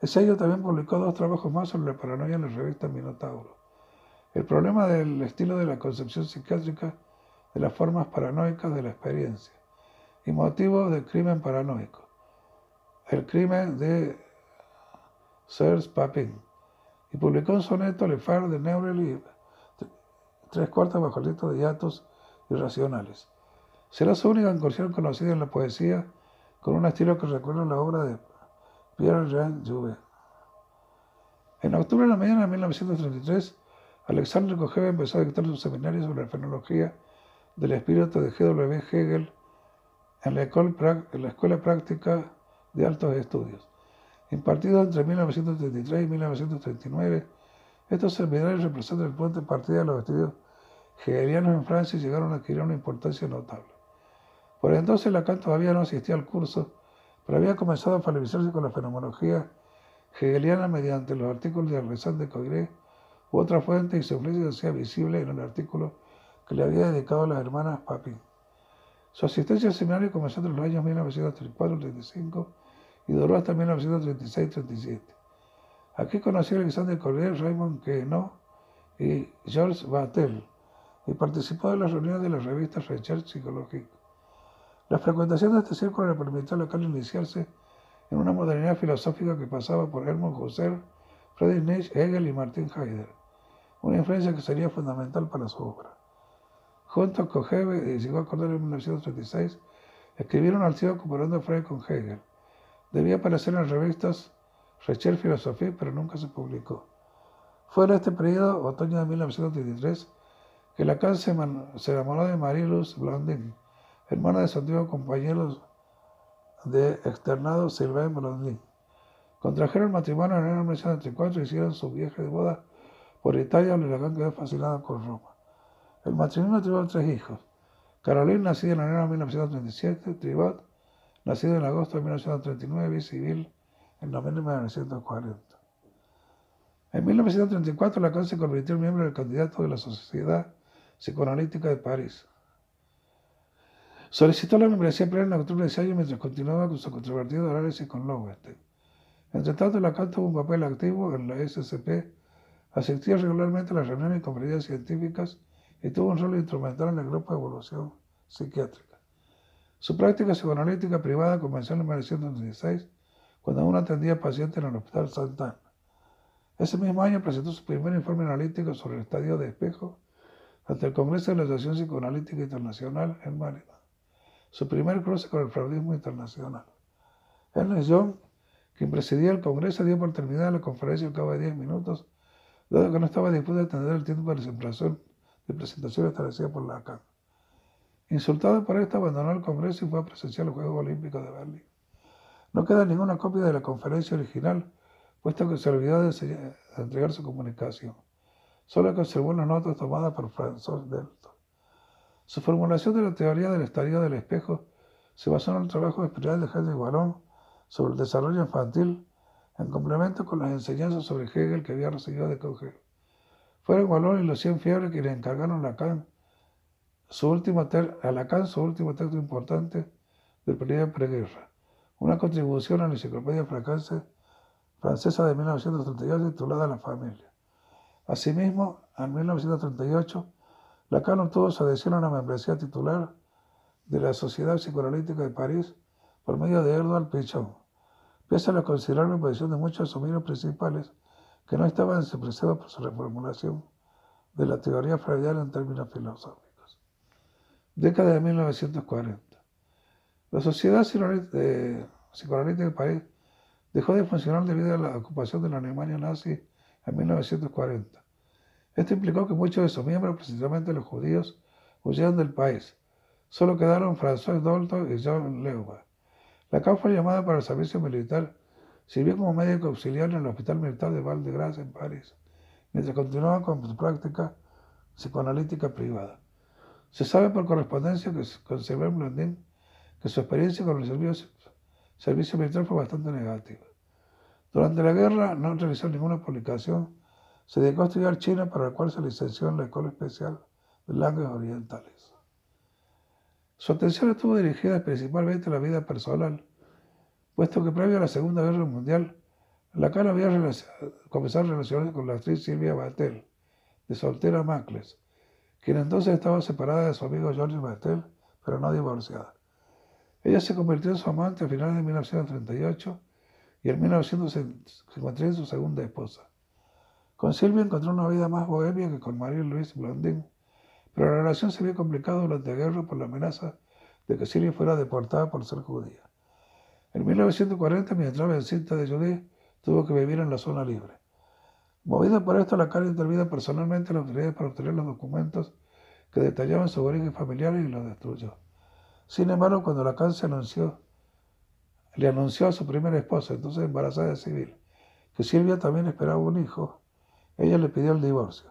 Ese año también publicó dos trabajos más sobre la paranoia en la revista Minotauro. El problema del estilo de la concepción psiquiátrica de las formas paranoicas de la experiencia y motivo del crimen paranoico. El crimen de Serge Papin. Y publicó un soneto Le Phare de Neurel tres cuartas bajo el de hiatos irracionales. Será su única incursión conocida en la poesía con un estilo que recuerda la obra de Pierre-Jean Jouvet. En octubre de la mañana de 1933, Alexandre Kojève empezó a dictar su seminario sobre la fenología del espíritu de G.W. Hegel en la, en la Escuela Práctica de Altos Estudios. Impartido entre 1933 y 1939, estos seminarios representan el punto de partida de los estudios hegelianos en Francia y llegaron a adquirir una importancia notable. Por entonces Lacan todavía no asistía al curso pero había comenzado a familiarizarse con la fenomenología hegeliana mediante los artículos de Alexandre Coiré u otra fuente y su influencia hacía visible en el artículo que le había dedicado a las hermanas Papin. Su asistencia al seminario comenzó entre los años 1934-35 y duró hasta 1936-37. Aquí conoció a Alexandre Collier, Raymond Queneau y Georges Vatel y participó de las reuniones de las revistas Recherche Psychologique. La frecuentación de este círculo le permitió a Lacan iniciarse en una modernidad filosófica que pasaba por Helmut Husserl, Friedrich Nietzsche, Hegel y Martin Heidegger, una influencia que sería fundamental para su obra. junto a Kojeve y llegó a acordar en 1936, escribieron al cielo comparando a Freud con Hegel. Debía aparecer en las revistas Recher Philosophie, pero nunca se publicó. Fue en este periodo, otoño de 1933, que Lacan se, se enamoró de Marie-Louise Blondin, hermana de su antiguo compañero de externado Sylvain Blondin. Contrajeron matrimonio en enero de 1934 y hicieron su viaje de boda por Italia, donde Lacan quedó fascinado con Roma. El matrimonio tuvo tres hijos. Caroline, nacida en enero de 1937, Tribot, nacido en agosto de 1939, y Civil, en noviembre de 1940. En 1934, Lacan se convirtió en miembro del candidato de la Sociedad Psicoanalítica de París. Solicitó la membresía plena en octubre de ese año mientras continuaba con su controvertido análisis con Lowenstein. Entre tanto, Lacan tuvo un papel activo en la SCP, asistió regularmente a las reuniones y conferencias científicas y tuvo un rol instrumental en el grupo de evolución psiquiátrica. Su práctica psicoanalítica privada comenzó en 1936, cuando aún atendía pacientes en el Hospital Santana. Ese mismo año presentó su primer informe analítico sobre el estadio de espejo ante el Congreso de la Asociación Psicoanalítica Internacional en Mérida. Su primer cruce con el fraudismo internacional. Ernest Young, quien presidía el Congreso, dio por terminada la conferencia al cabo de 10 minutos, dado que no estaba dispuesto a atender el tiempo de presentación, de establecida por Lacan. Insultado por esto, abandonó el Congreso y fue a presenciar los Juegos Olímpicos de Berlín. No queda ninguna copia de la conferencia original, puesto que se olvidó de, entregar su comunicación. Solo conservó las notas tomadas por François Delton. Su formulación de la teoría del estadio del espejo se basó en el trabajo especial de Henry Wallon sobre el desarrollo infantil, en complemento con las enseñanzas sobre Hegel que había recibido de Kogel. Fueron Wallon y los 100 Fiebres quienes encargaron a Lacan su último, a Lacan su último texto importante del periodo preguerra, una contribución a la enciclopedia francesa de 1938 titulada La familia. Asimismo, en 1938, Lacan obtuvo su adhesión a una membresía titular de la Sociedad Psicoanalítica de París por medio de Edouard Pichon, pese a la considerable posición de muchos de principales que no estaban desapreciados por su reformulación de la teoría freudiana en términos filosóficos. Década de 1940. La Sociedad Psicoanalítica de París dejó de funcionar debido a la ocupación de la Alemania nazi en 1940. Esto implicó que muchos de sus miembros, principalmente los judíos, huyeron del país. Solo quedaron François Dolto y John Leuba. La fue llamada para el servicio militar. Sirvió como médico auxiliar en el Hospital Militar de Val de Grace en París, mientras continuaba con su práctica psicoanalítica privada. Se sabe por correspondencia que con Sylvain Blondin que su experiencia con el servicio, servicio militar fue bastante negativa. Durante la guerra no realizó ninguna publicación. Se dedicó a estudiar China, para la cual se licenció en la Escuela Especial de Lenguas Orientales. Su atención estuvo dirigida principalmente a la vida personal, puesto que previo a la Segunda Guerra Mundial, Lacan había comenzado a relacionarse con la actriz Silvia Batel, de soltera Macles, quien entonces estaba separada de su amigo George Batel, pero no divorciada. Ella se convirtió en su amante a finales de 1938 y en 1953 su segunda esposa. Con Silvia encontró una vida más bohemia que con María Luis Blondin, pero la relación se vio complicada durante la guerra por la amenaza de que Silvia fuera deportada por ser judía. En 1940, mientras encinta de Judí, tuvo que vivir en la zona libre. Movida por esto, la cara intervino personalmente en las autoridades para obtener los documentos que detallaban su origen familiar y los destruyó. Sin embargo, cuando la se anunció le anunció a su primera esposa, entonces embarazada de civil, que Silvia también esperaba un hijo. Ella le pidió el divorcio.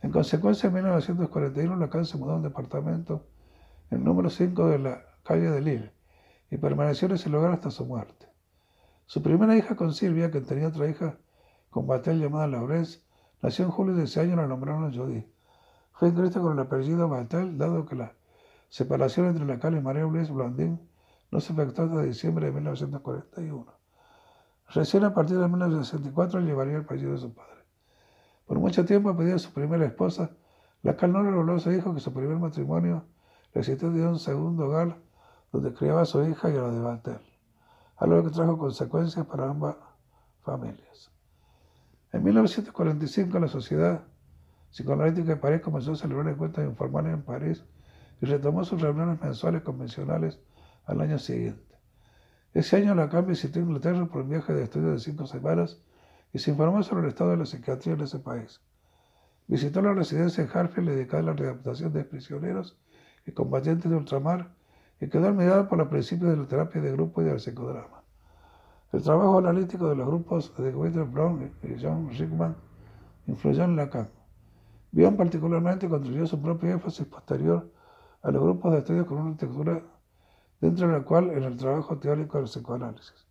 En consecuencia, en 1941 Lacan se mudó a un departamento en número 5 de la calle de Lille y permaneció en ese lugar hasta su muerte. Su primera hija con Silvia, que tenía otra hija con Batel llamada Laurence, nació en julio de ese año y la nombraron Jodie. Fue inscrita con el apellido Batel, dado que la separación entre Lacan y María Luis Blondin no se efectuó hasta diciembre de 1941. Recién a partir de 1964 llevaría el apellido de su padre. Por mucho tiempo pidió a su primera esposa, la cual no reveló se dijo que su primer matrimonio le existió de un segundo hogar donde criaba a su hija y a la de Batel, algo que trajo consecuencias para ambas familias. En 1945 la sociedad psicoanalítica de París comenzó a celebrar encuentros informales en París y retomó sus reuniones mensuales convencionales al año siguiente. Ese año Lacan visitó Inglaterra por un viaje de estudio de cinco semanas y se informó sobre el estado de la psiquiatría en ese país. Visitó la residencia en Harfield dedicada a la rehabilitación de prisioneros y combatientes de ultramar y quedó admirado por los principios de la terapia de grupo y del psicodrama. El trabajo analítico de los grupos de Guido Brown y John Rickman influyó en Lacan. Bion particularmente contribuyó su propio énfasis posterior a los grupos de estudios con una arquitectura dentro de la cual en el trabajo teórico del psicoanálisis.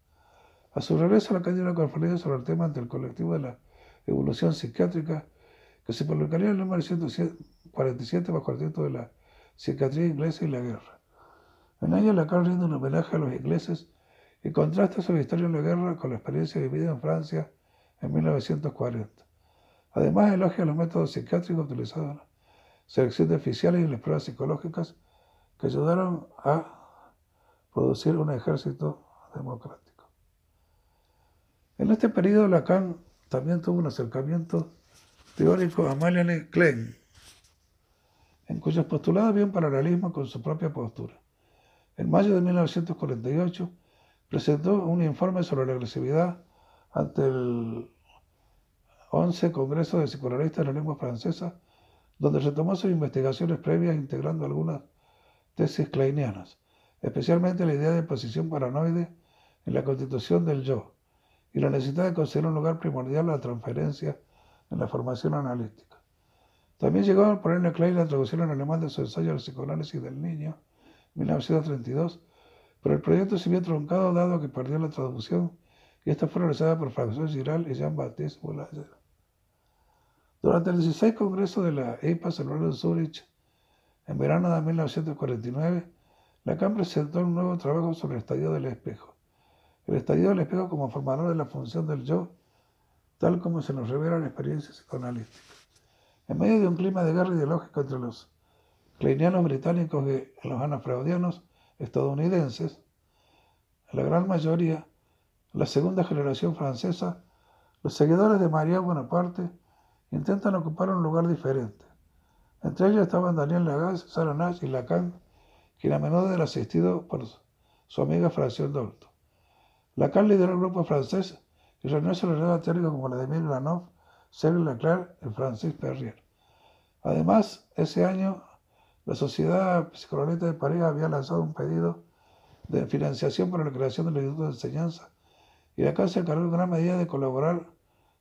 A su regreso, Lacan dio una conferencia sobre el tema ante el colectivo de la evolución psiquiátrica que se publicaría en 1947 bajo el título de la psiquiatría inglesa y la guerra. En ella Lacan rinde un homenaje a los ingleses y contrasta su historia en la guerra con la experiencia vivida en Francia en 1940. Además, elogia los métodos psiquiátricos utilizados en la selección de oficiales y las pruebas psicológicas que ayudaron a producir un ejército democrático. En este periodo, Lacan también tuvo un acercamiento teórico a Marianne Klein, en cuyos postulados había un paralelismo con su propia postura. En mayo de 1948 presentó un informe sobre la agresividad ante el 11 Congreso de Psicoanalistas de la Lengua Francesa, donde retomó sus investigaciones previas integrando algunas tesis kleinianas, especialmente la idea de posición paranoide en la constitución del yo y la necesidad de considerar un lugar primordial a la transferencia en la formación analítica. También llegó a ponerle Klein la traducción en alemán de su ensayo al psicoanálisis del niño, 1932, pero el proyecto se vio truncado dado que perdió la traducción y esta fue realizada por François Giral y Jean-Baptiste Boulanger. Durante el 16 Congreso de la EPA celebrado en Zurich, en verano de 1949, Lacan presentó un nuevo trabajo sobre el estadio del espejo. El estadio del espejo como formador de la función del yo, tal como se nos revela en experiencias psicoanalíticas. En medio de un clima de guerra ideológica entre los kleinianos británicos y los anafraudianos estadounidenses, la gran mayoría, la segunda generación francesa, los seguidores de María Bonaparte intentan ocupar un lugar diferente. Entre ellos estaban Daniel Lagaz, Sarah Nash y Lacan, quien a menudo era asistido por su amiga Francine Dolto. Lacan lideró el grupo francés y reunió celebridades teóricas como Vladimir Lanov, Cyril Leclerc y Francis Perrier. Además, ese año, la Sociedad Psicológica de París había lanzado un pedido de financiación para la creación del Instituto de Enseñanza y Lacan se encargó en gran medida de colaborar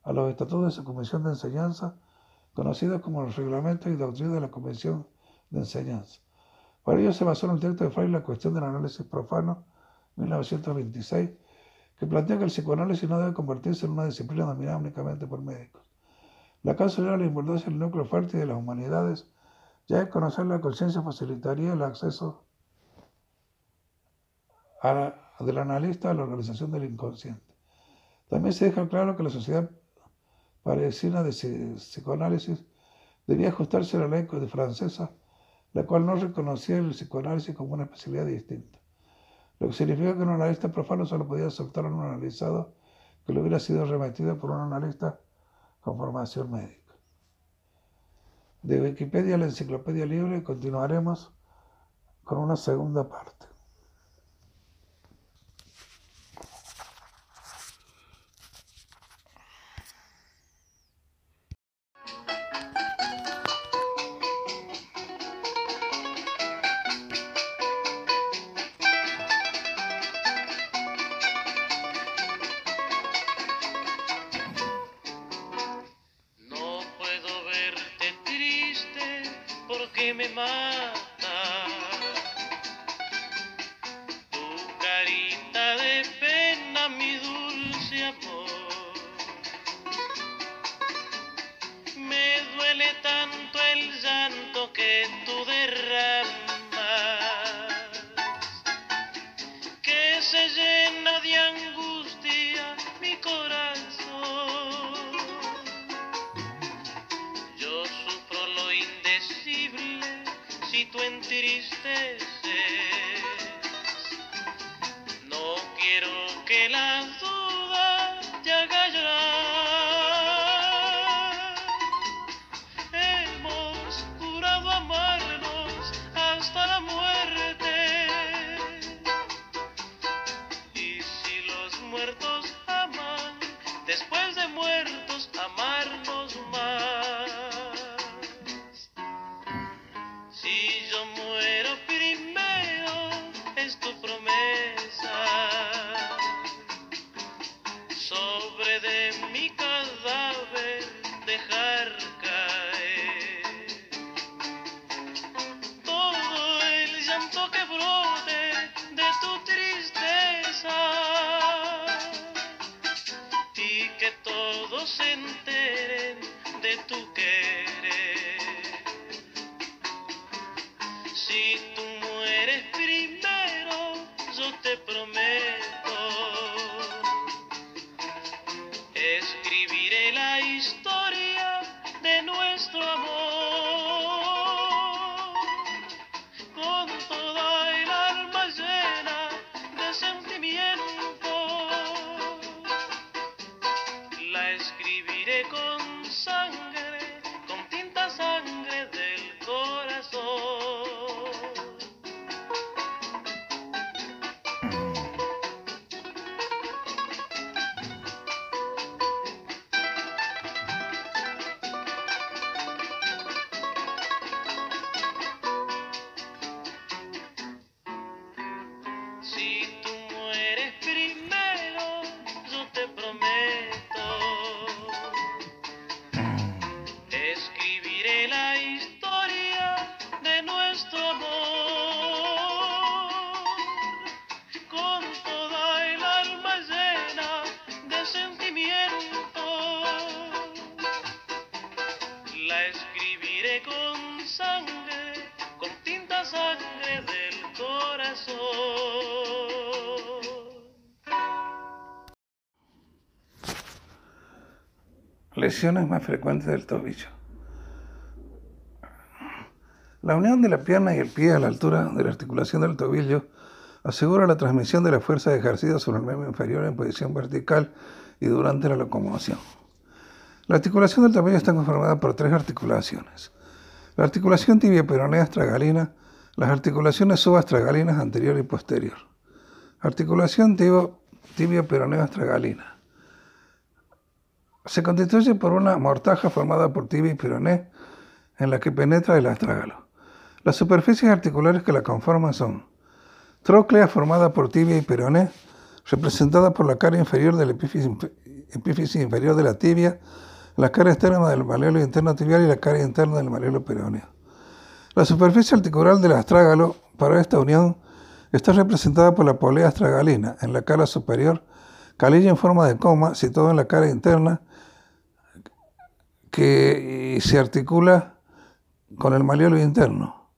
a los estatutos de su Comisión de Enseñanza, conocidos como los reglamentos y doctrinas de la Comisión de Enseñanza. Para ello se basó en el texto de Freud La cuestión del análisis profano, 1926, que plantea que el psicoanálisis no debe convertirse en una disciplina dominada únicamente por médicos. La considera la importancia del núcleo fuerte de las humanidades, ya que conocer la conciencia facilitaría el acceso del analista a la organización del inconsciente. También se deja claro que la sociedad parecida de psicoanálisis debía ajustarse a la ley francesa, la cual no reconocía el psicoanálisis como una especialidad distinta, lo que significa que un analista profano solo podía aceptar un analizado que le hubiera sido remitido por un analista con formación médica. De Wikipedia a la Enciclopedia Libre continuaremos con una segunda parte. Lesiones más frecuentes del tobillo. La unión de la pierna y el pie a la altura de la articulación del tobillo asegura la transmisión de la fuerza ejercida sobre el miembro inferior en posición vertical y durante la locomoción. La articulación del tobillo está conformada por tres articulaciones. La articulación tibia peronea astragalina, las articulaciones subastragalinas anterior y posterior. Articulación tibio, tibia peronea astragalina. Se constituye por una mortaja formada por tibia y peroné en la que penetra el astrágalo. Las superficies articulares que la conforman son tróclea formada por tibia y peroné, representada por la cara inferior del epífisis, inferior de la tibia, la cara externa del malleolo interno tibial y la cara interna del malleolo peroneo. La superficie articular del astrágalo para esta unión está representada por la polea astragalina en la cara superior, calilla en forma de coma situada en la cara interna que se articula con el malleolo interno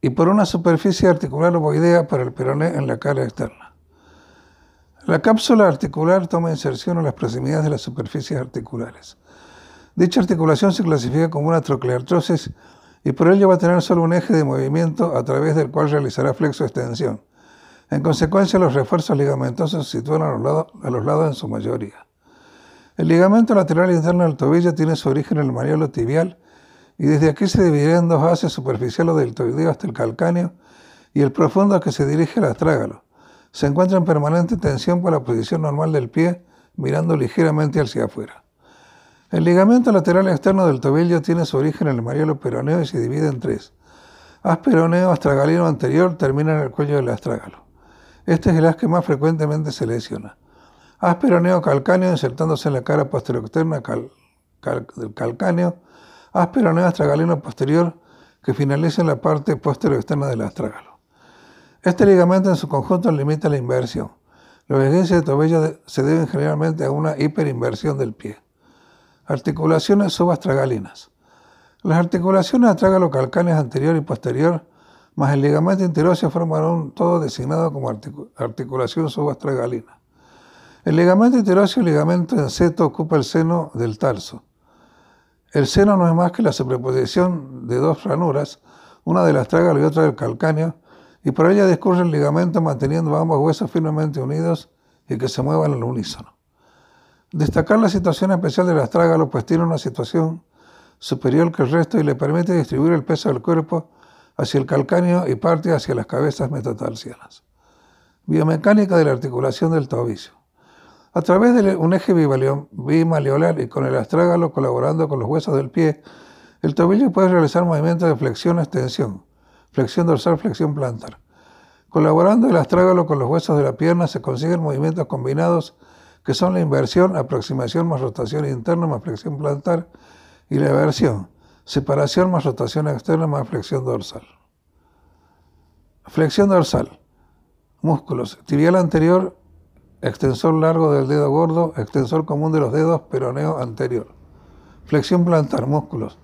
y por una superficie articular ovoidea para el peroné en la cara externa. La cápsula articular toma inserción en las proximidades de las superficies articulares. Dicha articulación se clasifica como una trocleartrosis y por ello va a tener solo un eje de movimiento a través del cual realizará flexo-extensión. En consecuencia, los refuerzos ligamentosos se sitúan a los, lados, en su mayoría. El ligamento lateral interno del tobillo tiene su origen en el malleolo tibial y desde aquí se dividirá en dos haces superficial o deltoideo hasta el calcáneo y el profundo que se dirige al astrágalo. Se encuentra en permanente tensión por la posición normal del pie, mirando ligeramente hacia afuera. El ligamento lateral externo del tobillo tiene su origen en el malleolo peroneo y se divide en tres. Haz peroneo astragalino anterior termina en el cuello del astrágalo. Este es el haz que más frecuentemente se lesiona. Haz peroneo calcáneo insertándose en la cara posterior externa cal, del calcáneo. Haz peroneo astragalino posterior que finaliza en la parte posterior externa del astrágalo. Este ligamento en su conjunto limita la inversión. Los esguinces de tobillo se deben generalmente a una hiperinversión del pie. Articulaciones subastragalinas. Las articulaciones astrágalo-calcáneas anterior y posterior, más el ligamento interóseo forman un todo designado como articulación subastragalina. El ligamento interóseo, ligamento en seto, ocupa el seno del tarso. El seno no es más que la superposición de dos ranuras, una del astrágalo y otra del calcáneo, y por ella discurre el ligamento manteniendo ambos huesos firmemente unidos y que se muevan al unísono. Destacar la situación especial del astrágalo, pues tiene una situación superior que el resto y le permite distribuir el peso del cuerpo hacia el calcáneo y parte hacia las cabezas metatarsianas. Biomecánica de la articulación del tobillo. A través de un eje bimaleolar y con el astrágalo colaborando con los huesos del pie, el tobillo puede realizar movimientos de flexión-extensión, flexión dorsal, flexión plantar. Colaborando el astrágalo con los huesos de la pierna se consiguen movimientos combinados que son la inversión, aproximación más rotación interna más flexión plantar y la eversión, separación más rotación externa más flexión dorsal. Flexión dorsal, músculos tibial anterior extensor largo del dedo gordo, extensor común de los dedos, peroneo anterior. Flexión plantar, músculos.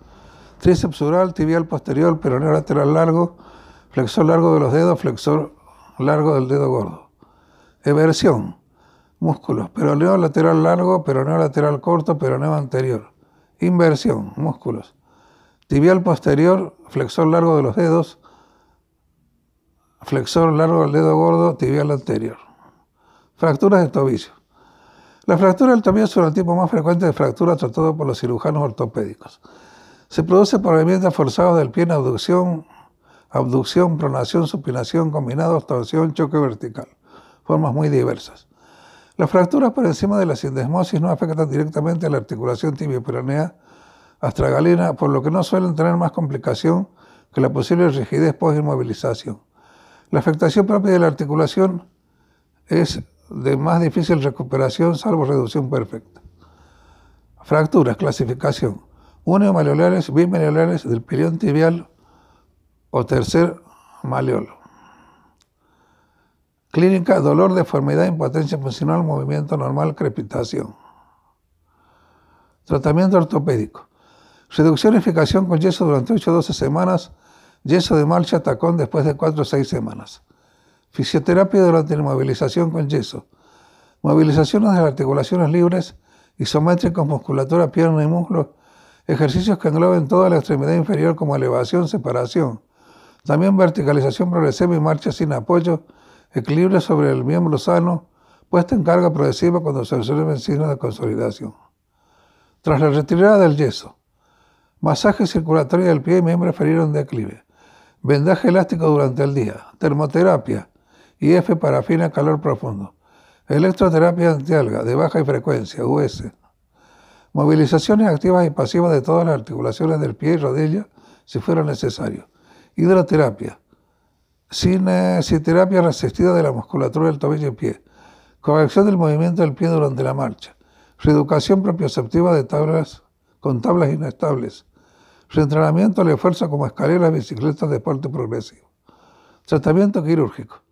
Tríceps sural, tibial posterior, peroneo lateral largo, flexor largo de los dedos, flexor largo del dedo gordo. Eversión, músculos. Peroneo lateral largo, peroneo lateral corto, peroneo anterior. Inversión, músculos. Tibial posterior, flexor largo de los dedos, flexor largo del dedo gordo, tibial anterior. Fracturas de tobillo. La fractura del tobillo es el tipo más frecuente de fractura tratado por los cirujanos ortopédicos. Se produce por movimientos forzados del pie en abducción, abducción, pronación, supinación, combinados, torsión, choque vertical. Formas muy diversas. Las fracturas por encima de la sindesmosis no afectan directamente a la articulación tibio-peronea astragalina, por lo que no suelen tener más complicación que la posible rigidez post-inmovilización. La afectación propia de la articulación es de más difícil recuperación salvo reducción perfecta. Fracturas, clasificación. Unio-maleolares, bimaleolares del pilión tibial o tercer maleolo. Clínica, dolor, deformidad, impotencia funcional, movimiento normal, crepitación. Tratamiento ortopédico. Reducción y fijación con yeso durante 8 o 12 semanas. Yeso de marcha, tacón después de 4 o 6 semanas. Fisioterapia durante la movilización con yeso. Movilizaciones de las articulaciones libres, isométricos, musculatura, pierna y muslo. Ejercicios que engloben toda la extremidad inferior como elevación, separación. También verticalización progresiva y marcha sin apoyo. Equilibrio sobre el miembro sano. Puesta en carga progresiva cuando se observen signos de consolidación. Tras la retirada del yeso. Masaje circulatorio del pie y miembro inferior en declive. Vendaje elástico durante el día. Termoterapia. IF parafina calor profundo. Electroterapia antialga de baja frecuencia, US. Movilizaciones activas y pasivas de todas las articulaciones del pie y rodilla si fuera necesario. Hidroterapia. Cinesiterapia resistida de la musculatura del tobillo y pie. Corrección del movimiento del pie durante la marcha. Reeducación propioceptiva de tablas con tablas inestables. Reentrenamiento al esfuerzo como escaleras, bicicletas, deporte progresivo. Tratamiento quirúrgico.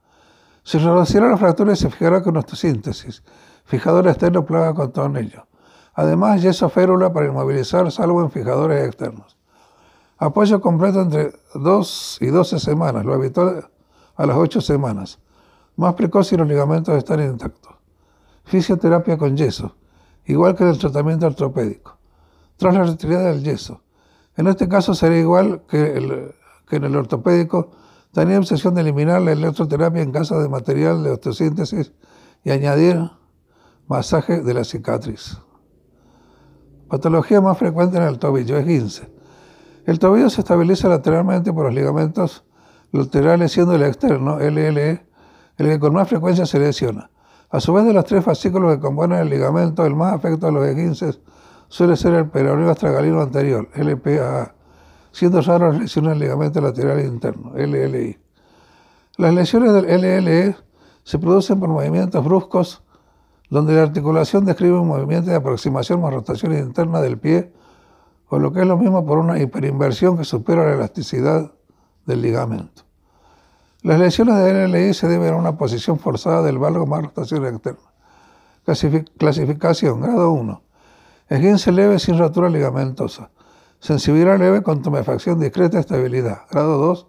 Se reducirá la fractura se fijará con ostosíntesis, fijador externo plaga con tornillo. Además, yeso férula para inmovilizar, salvo en fijadores externos. Apoyo completo entre 2 y 12 semanas, lo habitual a las 8 semanas. Más precoz si los ligamentos están intactos. Fisioterapia con yeso, igual que en el tratamiento ortopédico. Tras la retirada del yeso. En este caso sería igual que, en el ortopédico, Tenía obsesión de eliminar la electroterapia en caso de material de osteosíntesis y añadir masaje de la cicatriz. Patología más frecuente en el tobillo es 15. El tobillo se estabiliza lateralmente por los ligamentos laterales, siendo el externo, LLE, el que con más frecuencia se lesiona. A su vez de los tres fascículos que componen el ligamento, el más afecto a los E15 suele ser el peroneo astragalino anterior, LPAA siendo raras lesiones ligamento lateral interno, LLI. Las lesiones del LLE se producen por movimientos bruscos, donde la articulación describe un movimiento de aproximación o rotación interna del pie, o lo que es lo mismo por una hiperinversión que supera la elasticidad del ligamento. Las lesiones de LLI se deben a una posición forzada del valgo más rotación externa. Clasificación, grado 1. Esguince leve sin rotura ligamentosa. Sensibilidad leve con tumefacción discreta, estabilidad. Grado 2.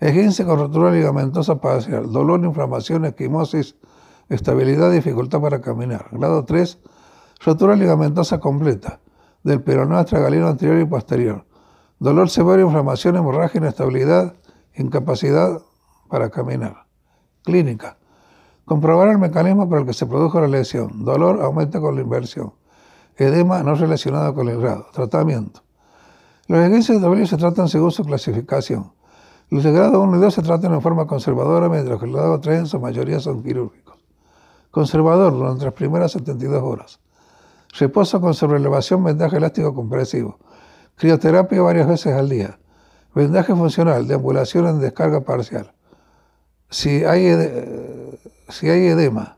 Esguince con rotura ligamentosa parcial. Dolor, inflamación, esquimosis, estabilidad, dificultad para caminar. Grado 3. Rotura ligamentosa completa. Del peroneo astragalino anterior y posterior. Dolor severo, inflamación, hemorragia, inestabilidad, incapacidad para caminar. Clínica. Comprobar el mecanismo por el que se produjo la lesión. Dolor aumenta con la inversión. Edema no relacionado con el grado. Tratamiento. Los esguinces de tobillo se tratan según su clasificación. Los de grado 1 y 2 se tratan en forma conservadora, mientras que los grado 3 en su mayoría son quirúrgicos. Conservador durante las primeras 72 horas. Reposo con sobrelevación, vendaje elástico compresivo. Crioterapia varias veces al día. Vendaje funcional, deambulación en descarga parcial. Si hay, si hay edema,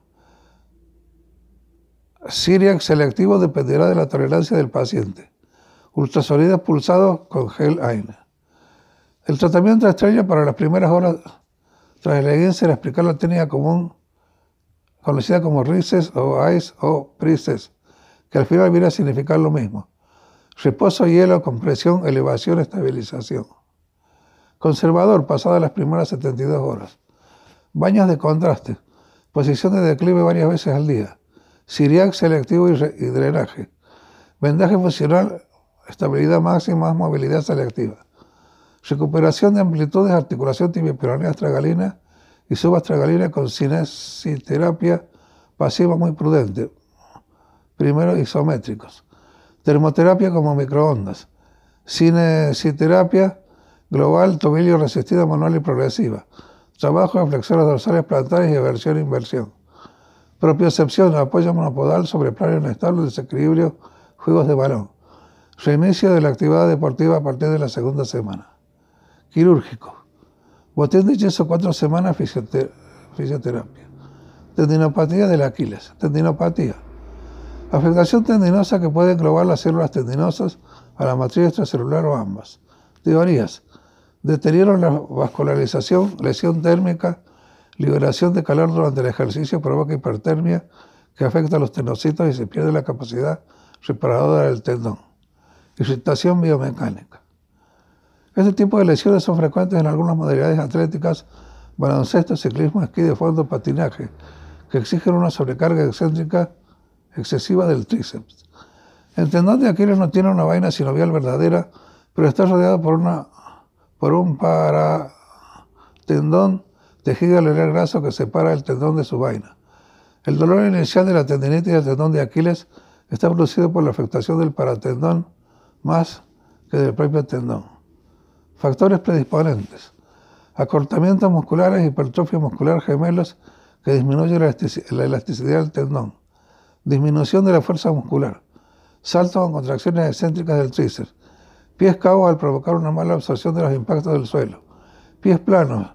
Siriac selectivo dependerá de la tolerancia del paciente ultrasonidos pulsados con gel AINA. El tratamiento estrella para las primeras horas tras el era explicar la técnica común conocida como rises o ice o prises, que al final viene a significar lo mismo. Reposo, hielo, compresión, elevación, estabilización. Conservador, pasadas las primeras 72 horas. Baños de contraste. Posición de declive varias veces al día. Siriac selectivo y, y drenaje. Vendaje funcional, estabilidad máxima, movilidad selectiva. Recuperación de amplitudes, articulación tibio-peronea astragalina y subastragalina con cinesiterapia pasiva muy prudente. Primero isométricos. Termoterapia como microondas. Cinesiterapia global, tobillo resistida manual y progresiva. Trabajo de flexores dorsales plantares y aversión e inversión. Propiocepción, apoyo monopodal sobre plano inestable, desequilibrio, juegos de balón. Reinicio de la actividad deportiva a partir de la segunda semana. Quirúrgico. Botín de yeso cuatro semanas fisioterapia. Tendinopatía del Aquiles. Tendinopatía. Afectación tendinosa que puede englobar las células tendinosas a la matriz extracelular o ambas. Teorías. Deterioro en la vascularización, lesión térmica, liberación de calor durante el ejercicio provoca hipertermia que afecta a los tenocitos y se pierde la capacidad reparadora del tendón. Irritación biomecánica. Este tipo de lesiones son frecuentes en algunas modalidades atléticas, baloncesto, ciclismo, esquí de fondo, patinaje, que exigen una sobrecarga excéntrica excesiva del tríceps. El tendón de Aquiles no tiene una vaina sinovial verdadera, pero está rodeado por una por un paratendón tejido alveolar graso que separa el tendón de su vaina. El dolor inicial de la tendinitis del tendón de Aquiles está producido por la afectación del paratendón más que del propio tendón. Factores predisponentes. Acortamientos musculares, hipertrofia muscular gemelos que disminuye la elasticidad del tendón. Disminución de la fuerza muscular. Saltos o contracciones excéntricas del tríceps Pies cabos al provocar una mala absorción de los impactos del suelo. Pies planos.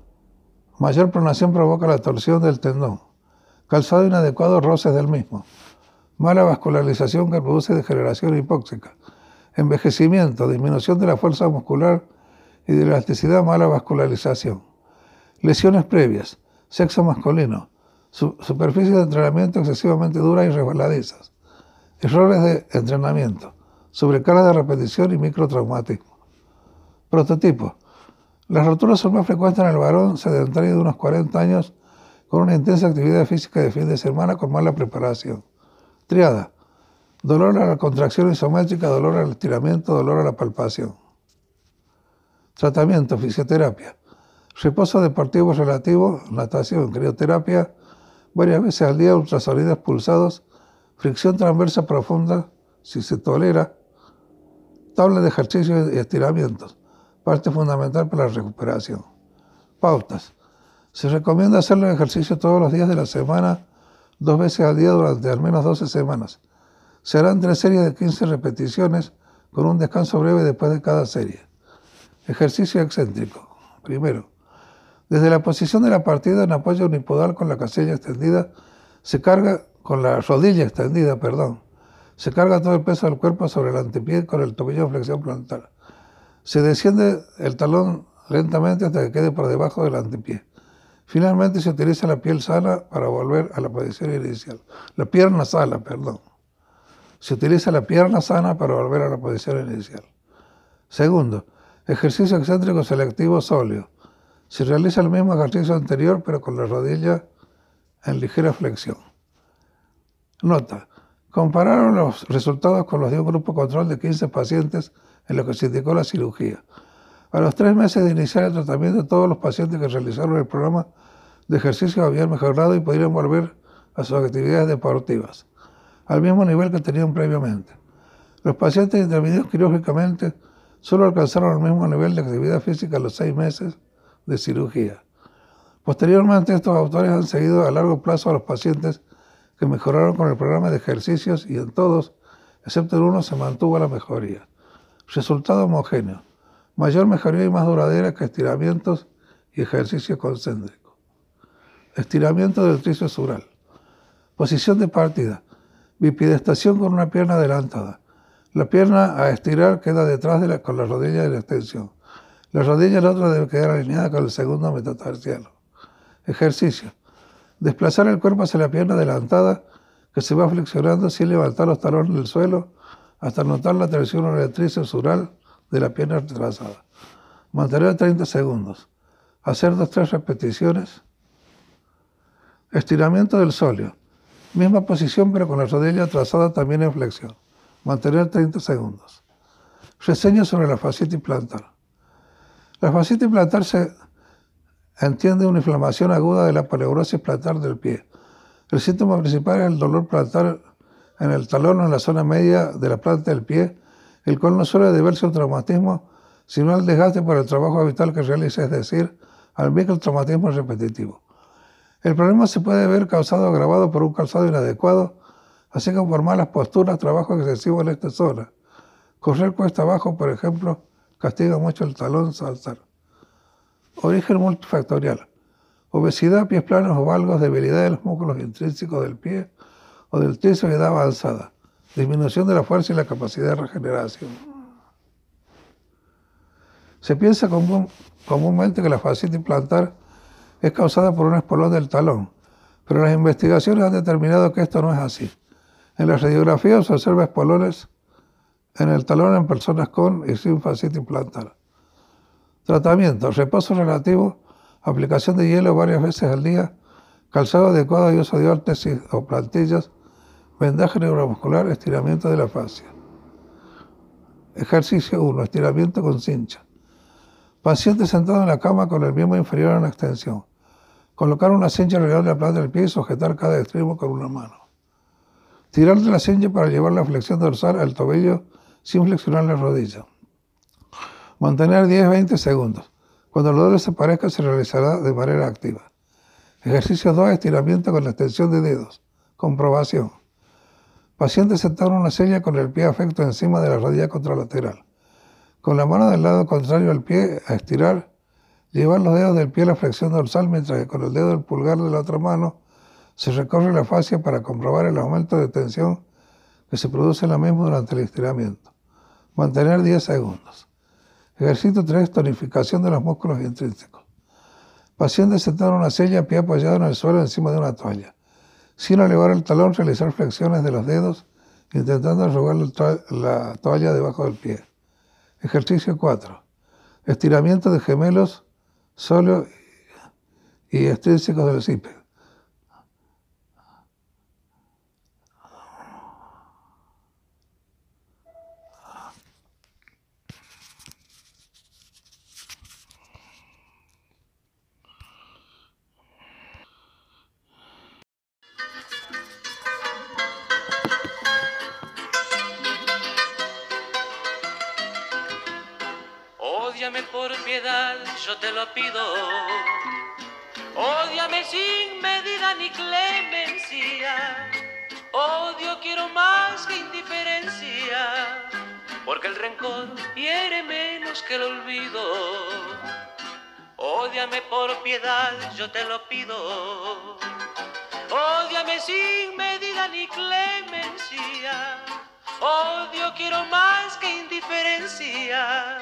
Mayor pronación provoca la torsión del tendón. Calzado inadecuado, roces del mismo. Mala vascularización que produce degeneración hipóxica. Envejecimiento, disminución de la fuerza muscular y de elasticidad, mala vascularización. Lesiones previas. Sexo masculino. superficies de entrenamiento excesivamente duras y resbaladizas. Errores de entrenamiento sobrecarga de repetición y microtraumatismo. Prototipo. Las roturas son más frecuentes en el varón sedentario de unos 40 años con una intensa actividad física de fin de semana con mala preparación. Triada. Dolor a la contracción isométrica, dolor al estiramiento, dolor a la palpación. Tratamiento, fisioterapia. Reposo deportivo relativo, natación, crioterapia, varias veces al día, ultrasonidos pulsados, fricción transversa profunda, si se tolera, tabla de ejercicios y estiramientos, parte fundamental para la recuperación. Pautas. Se recomienda hacer los ejercicios todos los días de la semana, dos veces al día durante al menos 12 semanas. Se harán tres series de 15 repeticiones con un descanso breve después de cada serie. Ejercicio excéntrico. Primero, desde la posición de la partida en apoyo unipodal con la casilla extendida, se carga con la rodilla extendida, perdón, se carga todo el peso del cuerpo sobre el antepié con el tobillo de flexión plantar. Se desciende el talón lentamente hasta que quede por debajo del antepié. Finalmente se utiliza la piel sana para volver a la posición inicial. La pierna sana, perdón. Se utiliza la pierna sana para volver a la posición inicial. Segundo, ejercicio excéntrico selectivo sólido. Se realiza el mismo ejercicio anterior pero con la rodilla en ligera flexión. Nota, Compararon los resultados con los de un grupo control de 15 pacientes en los que se indicó la cirugía. A los tres meses de iniciar el tratamiento, todos los pacientes que realizaron el programa de ejercicio habían mejorado y podrían volver a sus actividades deportivas, al mismo nivel que tenían previamente. Los pacientes intervenidos quirúrgicamente solo alcanzaron el mismo nivel de actividad física a los seis meses de cirugía. Posteriormente, estos autores han seguido a largo plazo a los pacientes que mejoraron con el programa de ejercicios y en todos, excepto en uno, se mantuvo la mejoría. Resultado homogéneo. Mayor mejoría y más duradera que estiramientos y ejercicio concéntrico. Estiramiento del tríceps sural. Posición de partida. Bipidestación con una pierna adelantada. La pierna a estirar queda detrás de la, con la rodilla la extensión. La rodilla de la otra debe quedar alineada con el segundo metatarsiano. Ejercicio Desplazar el cuerpo hacia la pierna adelantada que se va flexionando sin levantar los talones del suelo hasta notar la tensión en el tríceps de la pierna retrasada. Mantener 30 segundos. Hacer dos tres repeticiones. Estiramiento del sóleo. Misma posición pero con la rodilla atrasada también en flexión. Mantener 30 segundos. Reseña sobre la fascitis plantar. La fascitis plantar se entiende una inflamación aguda de la poleurosis plantar del pie. El síntoma principal es el dolor plantar en el talón o en la zona media de la planta del pie, el cual no suele deberse a un traumatismo, sino al desgaste por el trabajo habitual que realiza, es decir, al traumatismo repetitivo. El problema se puede ver causado o agravado por un calzado inadecuado, así como por malas posturas, trabajo excesivo en esta zona. Correr cuesta abajo, por ejemplo, castiga mucho el talón saltar. Origen multifactorial. Obesidad, pies planos o valgos, debilidad de los músculos intrínsecos del pie o del tríceps de edad avanzada. Disminución de la fuerza y la capacidad de regeneración. Se piensa comúnmente que la fascitis plantar es causada por un espolón del talón, pero las investigaciones han determinado que esto no es así. En las radiografías se observa espolones en el talón en personas con y sin fascitis plantar. Tratamiento, reposo relativo, aplicación de hielo varias veces al día, calzado adecuado y uso de órtesis o plantillas, vendaje neuromuscular, estiramiento de la fascia. Ejercicio 1, estiramiento con cincha. Paciente sentado en la cama con el miembro inferior en extensión. Colocar una cincha alrededor de la planta del pie y sujetar cada extremo con una mano. Tirar de la cincha para llevar la flexión dorsal al tobillo sin flexionar la rodilla. Mantener 10-20 segundos. Cuando el dolor desaparezca se realizará de manera activa. Ejercicio 2, estiramiento con la extensión de dedos. Comprobación. Paciente sentado en una silla con el pie afecto encima de la rodilla contralateral. Con la mano del lado contrario al pie a estirar, llevar los dedos del pie a la flexión dorsal mientras que con el dedo del pulgar de la otra mano se recorre la fascia para comprobar el aumento de tensión que se produce en la misma durante el estiramiento. Mantener 10 segundos. Ejercicio 3. Tonificación de los músculos intrínsecos. Paciente sentado en una silla, pie apoyado en el suelo encima de una toalla. Sin elevar el talón, realizar flexiones de los dedos, intentando arrugar la toalla debajo del pie. Ejercicio 4. Estiramiento de gemelos, solo y extrínsecos del cipe. Lo pido. Ódiame sin medida ni clemencia. Odio quiero más que indiferencia. Porque el rencor hiere menos que el olvido. Ódiame por piedad, yo te lo pido. Ódiame sin medida ni clemencia. Odio quiero más que indiferencia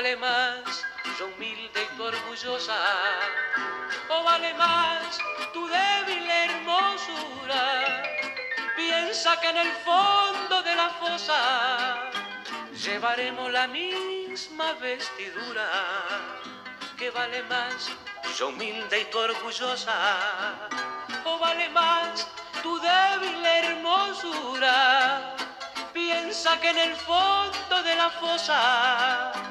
Vale más yo humilde y tu orgullosa? ¿O vale más tu débil hermosura? Piensa que en el fondo de la fosa llevaremos la misma vestidura. ¿Qué vale más yo humilde y tu orgullosa? ¿O vale más tu débil hermosura? Piensa que en el fondo de la fosa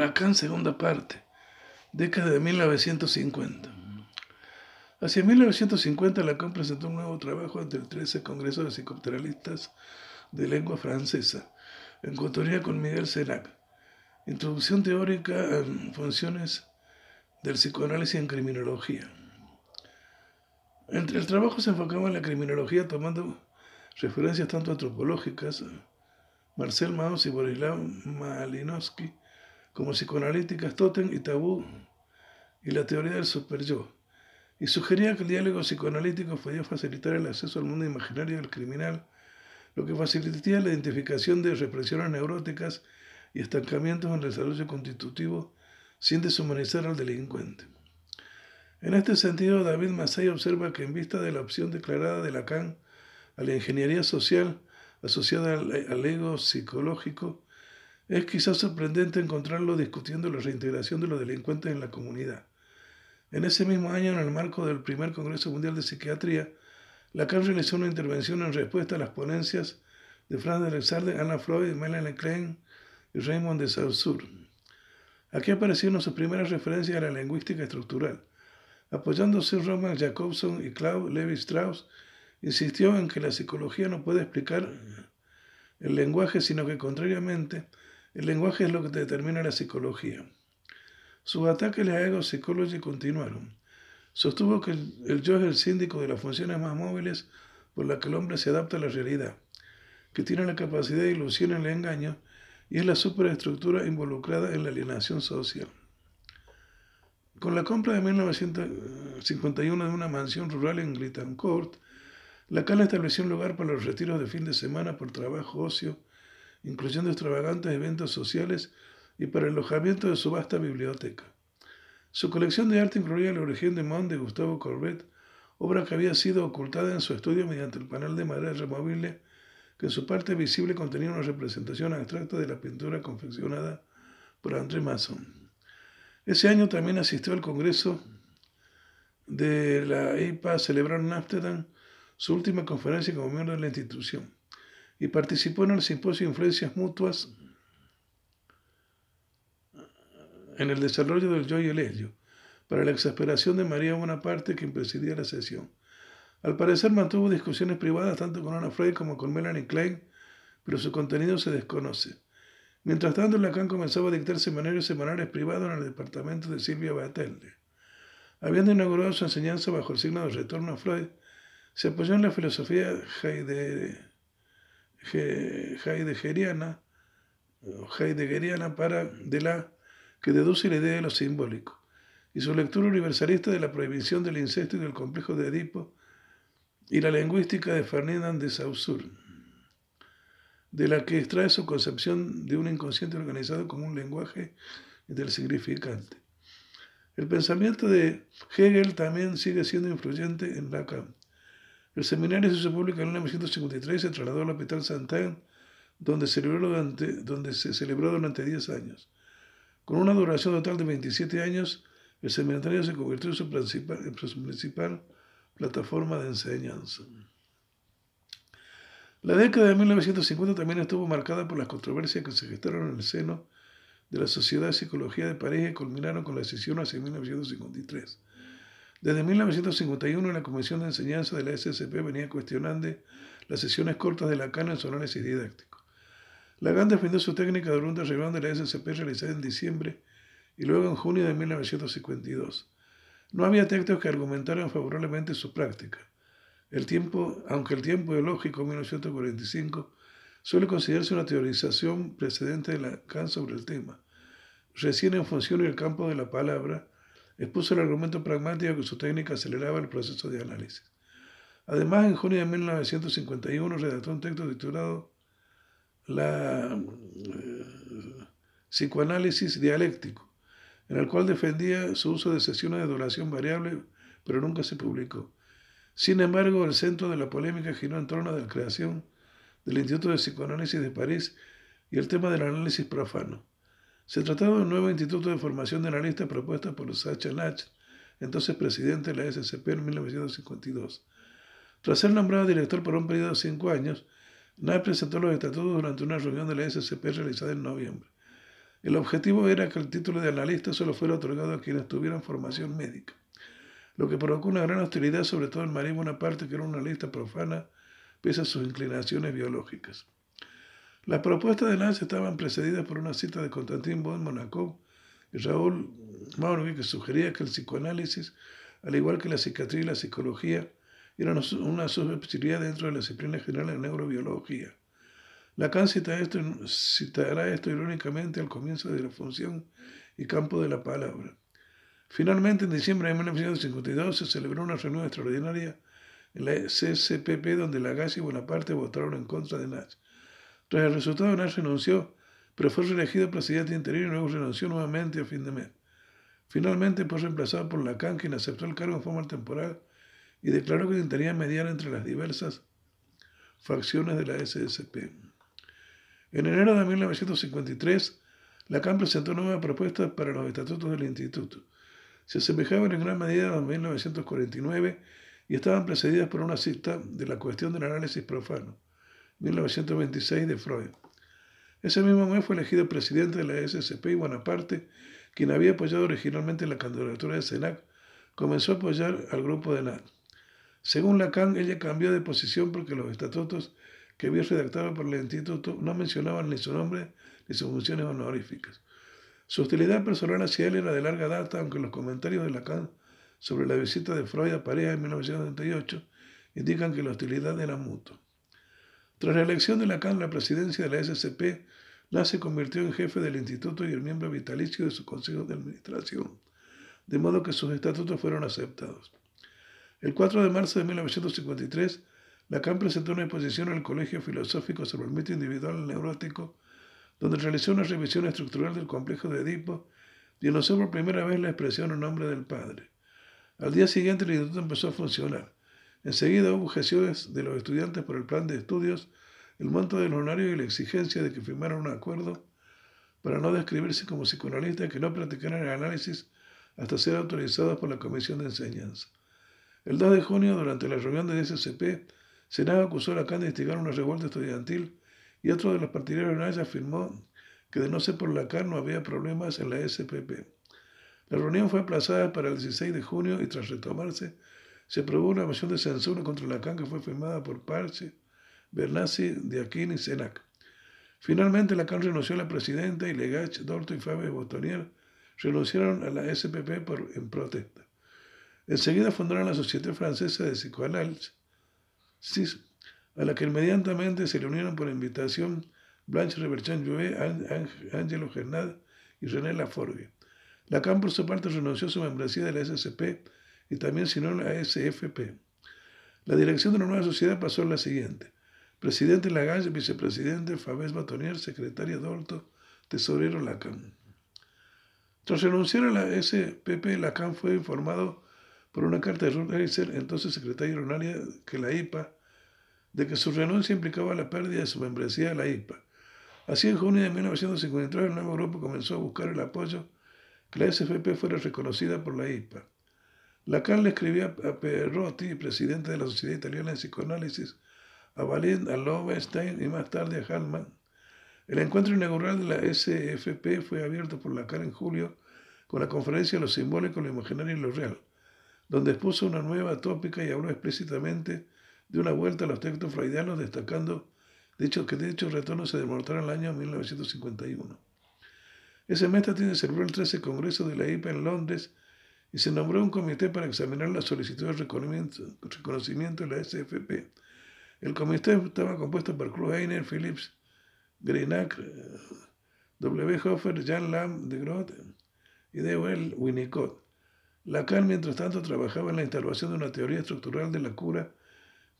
Lacan, segunda parte, década de 1950. Hacia 1950, Lacan presentó un nuevo trabajo ante el 13 Congreso de Psicoteralistas de Lengua Francesa, en coautoría con Miguel Serac. Introducción teórica en funciones del psicoanálisis en criminología. Entre el trabajo se enfocaba en la criminología tomando referencias tanto antropológicas, Marcel Mauss y Borislav Malinowski, como psicoanalíticas Totem y Tabú y la teoría del superyo, y sugería que el diálogo psicoanalítico podía facilitar el acceso al mundo imaginario del criminal, lo que facilitaría la identificación de represiones neuróticas y estancamientos en el desarrollo constitutivo sin deshumanizar al delincuente. En este sentido, David Massey observa que en vista de la opción declarada de Lacan a la ingeniería social asociada al, al ego psicológico, es quizás sorprendente encontrarlo discutiendo la reintegración de los delincuentes en la comunidad. En ese mismo año, en el marco del primer Congreso Mundial de Psiquiatría, Lacan realizó una intervención en respuesta a las ponencias de Franz de Alexander, Anna Freud, Melanie Klein y Raymond de Saussure. Aquí aparecieron sus primeras referencias a la lingüística estructural. Apoyándose en Roman Jacobson y Claude Levi Strauss, insistió en que la psicología no puede explicar el lenguaje, sino que contrariamente, el lenguaje es lo que determina la psicología. Sus ataques a la ego psychology continuaron. Sostuvo que el, yo es el síndico de las funciones más móviles por las que el hombre se adapta a la realidad, que tiene la capacidad de ilusión en el engaño y es la superestructura involucrada en la alienación social. Con la compra de 1951 de una mansión rural en Grittancourt, Lacan estableció un lugar para los retiros de fin de semana por trabajo, ocio, incluyendo extravagantes eventos sociales y para el alojamiento de su vasta biblioteca. Su colección de arte incluía la origen de Monde de Gustavo Courbet, obra que había sido ocultada en su estudio mediante el panel de madera removible que en su parte visible contenía una representación abstracta de la pintura confeccionada por André Masson. Ese año también asistió al Congreso de la IPA celebrado en Amsterdam, su última conferencia como miembro de la institución, y participó en el simposio Influencias Mutuas en el desarrollo del yo y el ello, para la exasperación de María Bonaparte, quien presidía la sesión. Al parecer mantuvo discusiones privadas tanto con Ana Freud como con Melanie Klein, pero su contenido se desconoce. Mientras tanto, Lacan comenzaba a dictar semanarios semanales privados en el departamento de Silvia Batelde. Habiendo inaugurado su enseñanza bajo el signo de retorno a Freud, se apoyó en la filosofía heideggeriana, heideggeriana para, de la que deduce la idea de lo simbólico, y su lectura universalista de la prohibición del incesto y del complejo de Edipo, y la lingüística de Ferdinand de Saussure, de la que extrae su concepción de un inconsciente organizado como un lenguaje del significante. El pensamiento de Hegel también sigue siendo influyente en Lacan. El seminario se hizo público en 1953 se trasladó al Hospital Saint-Anne, donde, celebró durante, donde se celebró durante 10 años. Con una duración total de 27 años, el seminario se convirtió en su principal, en su principal plataforma de enseñanza. La década de 1950 también estuvo marcada por las controversias que se gestaron en el seno de la Sociedad de Psicología de París y culminaron con la decisión hacia 1953. Desde 1951 la Comisión de Enseñanza de la SSP venía cuestionando las sesiones cortas de Lacan en su análisis didáctico. Lacan defendió su técnica de ronda reunión de la SSP realizada en diciembre y luego en junio de 1952. No había textos que argumentaran favorablemente su práctica. El tiempo, aunque el tiempo biológico 1945 suele considerarse una teorización precedente de Lacan sobre el tema. Recién en función del campo de la palabra, expuso el argumento pragmático que su técnica aceleraba el proceso de análisis. Además, en junio de 1951 redactó un texto titulado La eh, psicoanálisis dialéctico, en el cual defendía su uso de sesiones de duración variable, pero nunca se publicó. Sin embargo, el centro de la polémica giró en torno a la creación del Instituto de Psicoanálisis de París y el tema del análisis profano. Se trataba de un nuevo instituto de formación de analistas propuesto por Sacha Nach, entonces presidente de la SCP en 1952. Tras ser nombrado director por un periodo de cinco años, Nach presentó los estatutos durante una reunión de la SCP realizada en noviembre. El objetivo era que el título de analista solo fuera otorgado a quienes tuvieran formación médica, lo que provocó una gran hostilidad sobre todo en María Bonaparte, que era una analista profana pese a sus inclinaciones biológicas. Las propuestas de Lance estaban precedidas por una cita de Constantin von Monaco y Raúl Maurby que sugería que el psicoanálisis, al igual que la psiquiatría y la psicología, eran una subespecialidad dentro de la disciplina general de neurobiología. Lacan cita citará esto irónicamente al comienzo de la función y campo de la palabra. Finalmente, en diciembre de 1952 se celebró una reunión extraordinaria en la CCPP donde Lagasse y Bonaparte votaron en contra de Nach. Tras el resultado, Nach renunció, pero fue reelegido presidente interino y luego renunció nuevamente a fin de mes. Finalmente fue reemplazado por Lacan, quien aceptó el cargo en forma temporal y declaró que intentaría mediar entre las diversas facciones de la SSP. En enero de 1953, Lacan presentó nuevas propuestas para los estatutos del instituto. Se asemejaban en gran medida a los de 1949 y estaban precedidas por una cita de la cuestión del análisis profano, 1926 de Freud. Ese mismo mes fue elegido presidente de la SSP y Bonaparte, quien había apoyado originalmente la candidatura de Senac, comenzó a apoyar al grupo de NAD. Según Lacan, ella cambió de posición porque los estatutos que había redactado por el instituto no mencionaban ni su nombre ni sus funciones honoríficas. Su hostilidad personal hacia él era de larga data, aunque los comentarios de Lacan sobre la visita de Freud a París en 1978 indican que la hostilidad era mutua. Tras la elección de Lacan a la presidencia de la SCP, Lacan se convirtió en jefe del instituto y el miembro vitalicio de su consejo de administración, de modo que sus estatutos fueron aceptados. El 4 de marzo de 1953, Lacan presentó una exposición al Colegio Filosófico sobre el mito individual neurótico, donde realizó una revisión estructural del complejo de Edipo y anunció por primera vez la expresión en nombre del Padre. Al día siguiente el instituto empezó a funcionar. Enseguida hubo objeciones de los estudiantes por el plan de estudios, el monto del honorario y la exigencia de que firmaran un acuerdo para no describirse como psicoanalistas que no practicaran el análisis hasta ser autorizados por la Comisión de Enseñanza. El 2 de junio, durante la reunión de SCP, Senado acusó a Lacan de instigar una revuelta estudiantil y otro de los partidarios de Naya afirmó que de no ser por Lacan no había problemas en la SPP. La reunión fue aplazada para el 16 de junio y tras retomarse, se aprobó una moción de censura contra Lacan que fue firmada por Parche, Bernassi, Diaquín y Senac. Finalmente, Lacan renunció a la presidenta y Legach, Dorto y Fabio Botonier renunciaron a la SPP por, en protesta. Enseguida fundaron la Sociedad Francesa de Psicoanálisis, a la que inmediatamente se le unieron por invitación Blanche Reberchan Jouet, Angelo Gernad y René Laforgue. Lacan, por su parte, renunció a su membresía de la SCP y también sino la SFP. La dirección de la nueva sociedad pasó a la siguiente. Presidente Lagalle, vicepresidente Fabés Batonier, secretaria Dolto, tesorero Lacan. Tras renunciar a la SPP, Lacan fue informado por una carta de Ruth Heiser, entonces secretaria honoraria que la IPA, de que su renuncia implicaba la pérdida de su membresía de la IPA. Así, en junio de 1953, el nuevo grupo comenzó a buscar el apoyo que la SFP fuera reconocida por la IPA. Lacan le escribía a Perotti, presidente de la Sociedad Italiana de Psicoanálisis, a Valin, a Lowenstein y más tarde a Hallman. El encuentro inaugural de la SFP fue abierto por Lacan en julio con la conferencia Lo simbólico, lo imaginario y lo real, donde expuso una nueva tópica y habló explícitamente de una vuelta a los textos freudianos, destacando dicho, que dichos retornos se demostraron en el año 1951. Ese mes también se celebró el 13 Congreso de la IPA en Londres y se nombró un comité para examinar la solicitud de reconocimiento de la SFP. El comité estaba compuesto por Krull Heiner, Phillips, Greinac, W. Hofer, Jan Lam de Groot y D.O.L. Winnicott. Lacan, mientras tanto, trabajaba en la instalación de una teoría estructural de la cura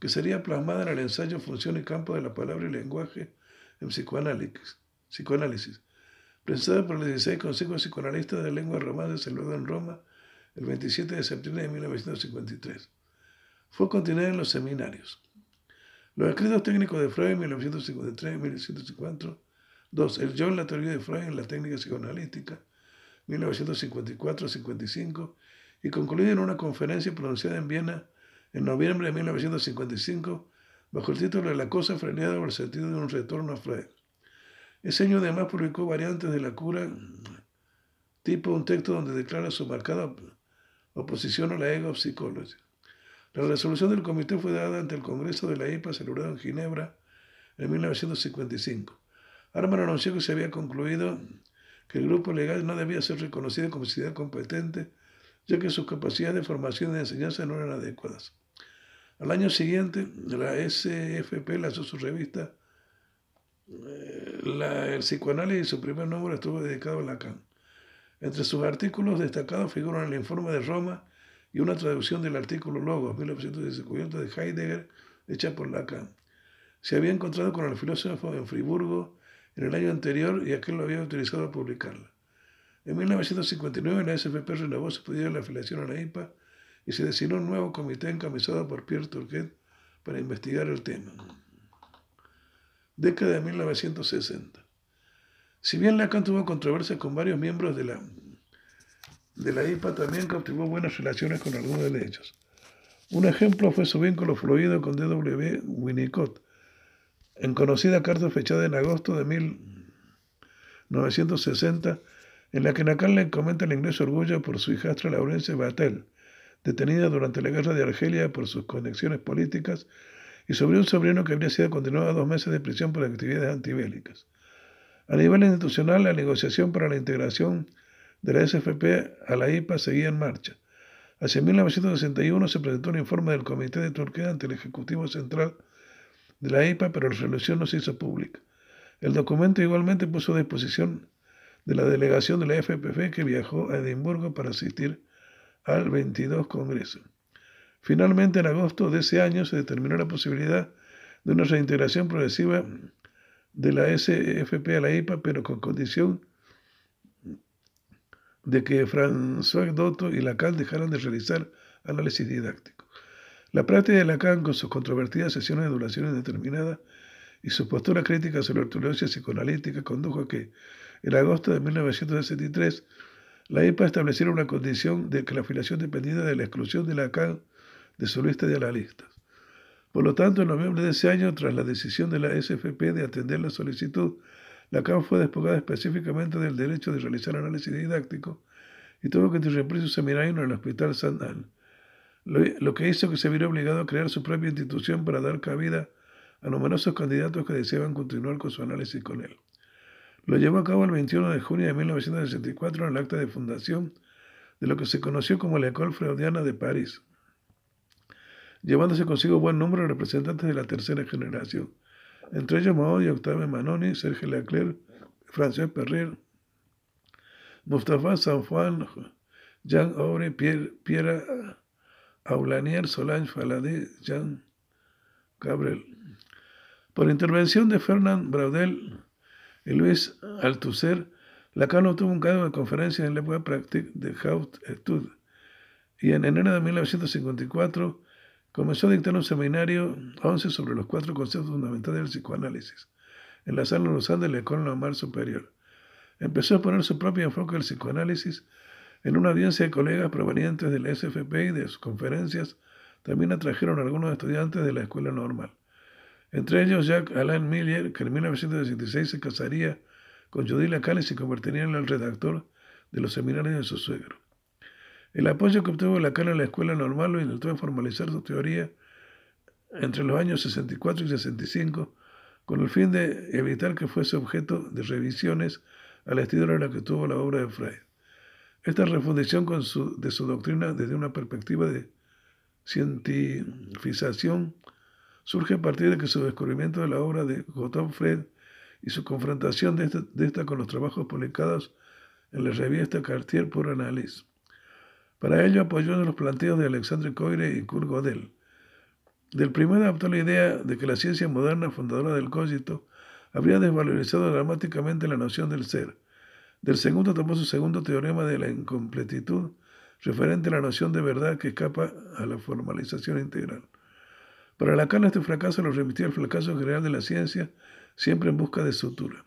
que sería plasmada en el ensayo Función y Campo de la Palabra y Lenguaje en Psicoanálisis, psicoanálisis presentada por el 16 Consejo Psicoanalista de Lengua Romana celebrado en Roma el 27 de septiembre de 1953. Fue continuada en los seminarios. Los escritos técnicos de Freud en 1953 y 1954. 2. El yo en la teoría de Freud en la técnica psicoanalítica, 1954-55, y concluido en una conferencia pronunciada en Viena en noviembre de 1955 bajo el título de La cosa freneada o el sentido de un retorno a Freud. Ese año además publicó Variantes de la cura, tipo un texto donde declara su marcada oposición a la ego psicología. La resolución del comité fue dada ante el Congreso de la IPA celebrado en Ginebra en 1955. Arman anunció que se había concluido que el grupo legal no debía ser reconocido como sociedad competente, ya que sus capacidades de formación y de enseñanza no eran adecuadas. Al año siguiente, la SFP lanzó su revista eh, El psicoanálisis y su primer número estuvo dedicado a Lacan. Entre sus artículos destacados figuran el informe de Roma y una traducción del artículo Logos, 1950 de Heidegger, hecha por Lacan. Se había encontrado con el filósofo en Friburgo en el año anterior y aquel lo había utilizado a publicarla. En 1959 la SFP renovó su pedido de la afiliación a la IPA y se designó un nuevo comité encabezado por Pierre Turquet para investigar el tema. Década de 1960. Si bien Lacan tuvo controversia con varios miembros de la de la IPA también cautivó buenas relaciones con algunos de ellos. Un ejemplo fue su vínculo fluido con D.W. Winnicott, en conocida carta fechada en agosto de 1960, en la que Lacan le comenta el ingreso orgullo por su hijastra Laurence Batel, detenida durante la guerra de Argelia por sus conexiones políticas, y sobre un sobrino que habría sido condenado a dos meses de prisión por actividades antibélicas. A nivel institucional, la negociación para la integración de la SFP a la IPA seguía en marcha. Hacia 1961 se presentó un informe del Comité de Turquía ante el Ejecutivo Central de la IPA, pero la resolución no se hizo pública. El documento igualmente puso a disposición de la delegación de la FPF que viajó a Edimburgo para asistir al 22 Congreso. Finalmente, en agosto de ese año se determinó la posibilidad de una reintegración progresiva de la SFP a la IPA, pero con condición de que François Dotto y Lacan dejaran de realizar análisis didáctico. La práctica de Lacan, con sus controvertidas sesiones de duración indeterminada y su postura crítica sobre la ortodoxia psicoanalítica, condujo a que, en agosto de 1963, la IPA estableciera una condición de que la afiliación dependiera de la exclusión de Lacan de su lista de analistas. Por lo tanto, en noviembre de ese año, tras la decisión de la SFP de atender la solicitud Lacan fue despojada específicamente del derecho de realizar análisis didáctico y tuvo que interrumpir su seminario en el Hospital San Anne, lo que hizo que se viera obligado a crear su propia institución para dar cabida a numerosos candidatos que deseaban continuar con su análisis con él. Lo llevó a cabo el 21 de junio de 1964 en el acta de fundación de lo que se conoció como la École Freudiana de París, llevándose consigo buen número de representantes de la tercera generación, entre ellos Mao y Octave Manoni, Serge Leclerc, François Perrier, Mustafa Sanfuan, Jean Aure, Pierre, Pierre Aulanier, Solange Faladé, Jean Cabrel. Por intervención de Fernand Braudel y Luis Althusser, Lacan obtuvo un cargo de conferencia en la Pratique de Haute Etude y en enero de 1954 comenzó a dictar un seminario 11 sobre los cuatro conceptos fundamentales del psicoanálisis en la sala de la École Normale Superior. Empezó a poner su propio enfoque del psicoanálisis en una audiencia de colegas provenientes del SFP y de sus conferencias. También atrajeron a algunos estudiantes de la escuela normal. Entre ellos Jacques Alain Miller, que en 1916 se casaría con Judy Lacan y se convertiría en el redactor de los seminarios de su suegro. El apoyo que obtuvo Lacan en la escuela normal lo intentó formalizar su teoría entre los años 64 y 65 con el fin de evitar que fuese objeto de revisiones de la que tuvo la obra de Freud. Esta refundición de su doctrina desde una perspectiva de cientificación surge a partir de que su descubrimiento de la obra de Gotthold Freud y su confrontación de esta, de esta, con los trabajos publicados en la revista Cartier pour Analyse Para ello apoyó los planteos de Alexandre Coire y Kurt Gödel. Del primero adoptó la idea de que la ciencia moderna, fundadora del cogito, habría desvalorizado dramáticamente la noción del ser. Del segundo tomó su segundo teorema de la incompletitud, referente a la noción de verdad que escapa a la formalización integral. Para Lacan este fracaso lo remitía al fracaso general de la ciencia, siempre en busca de sutura.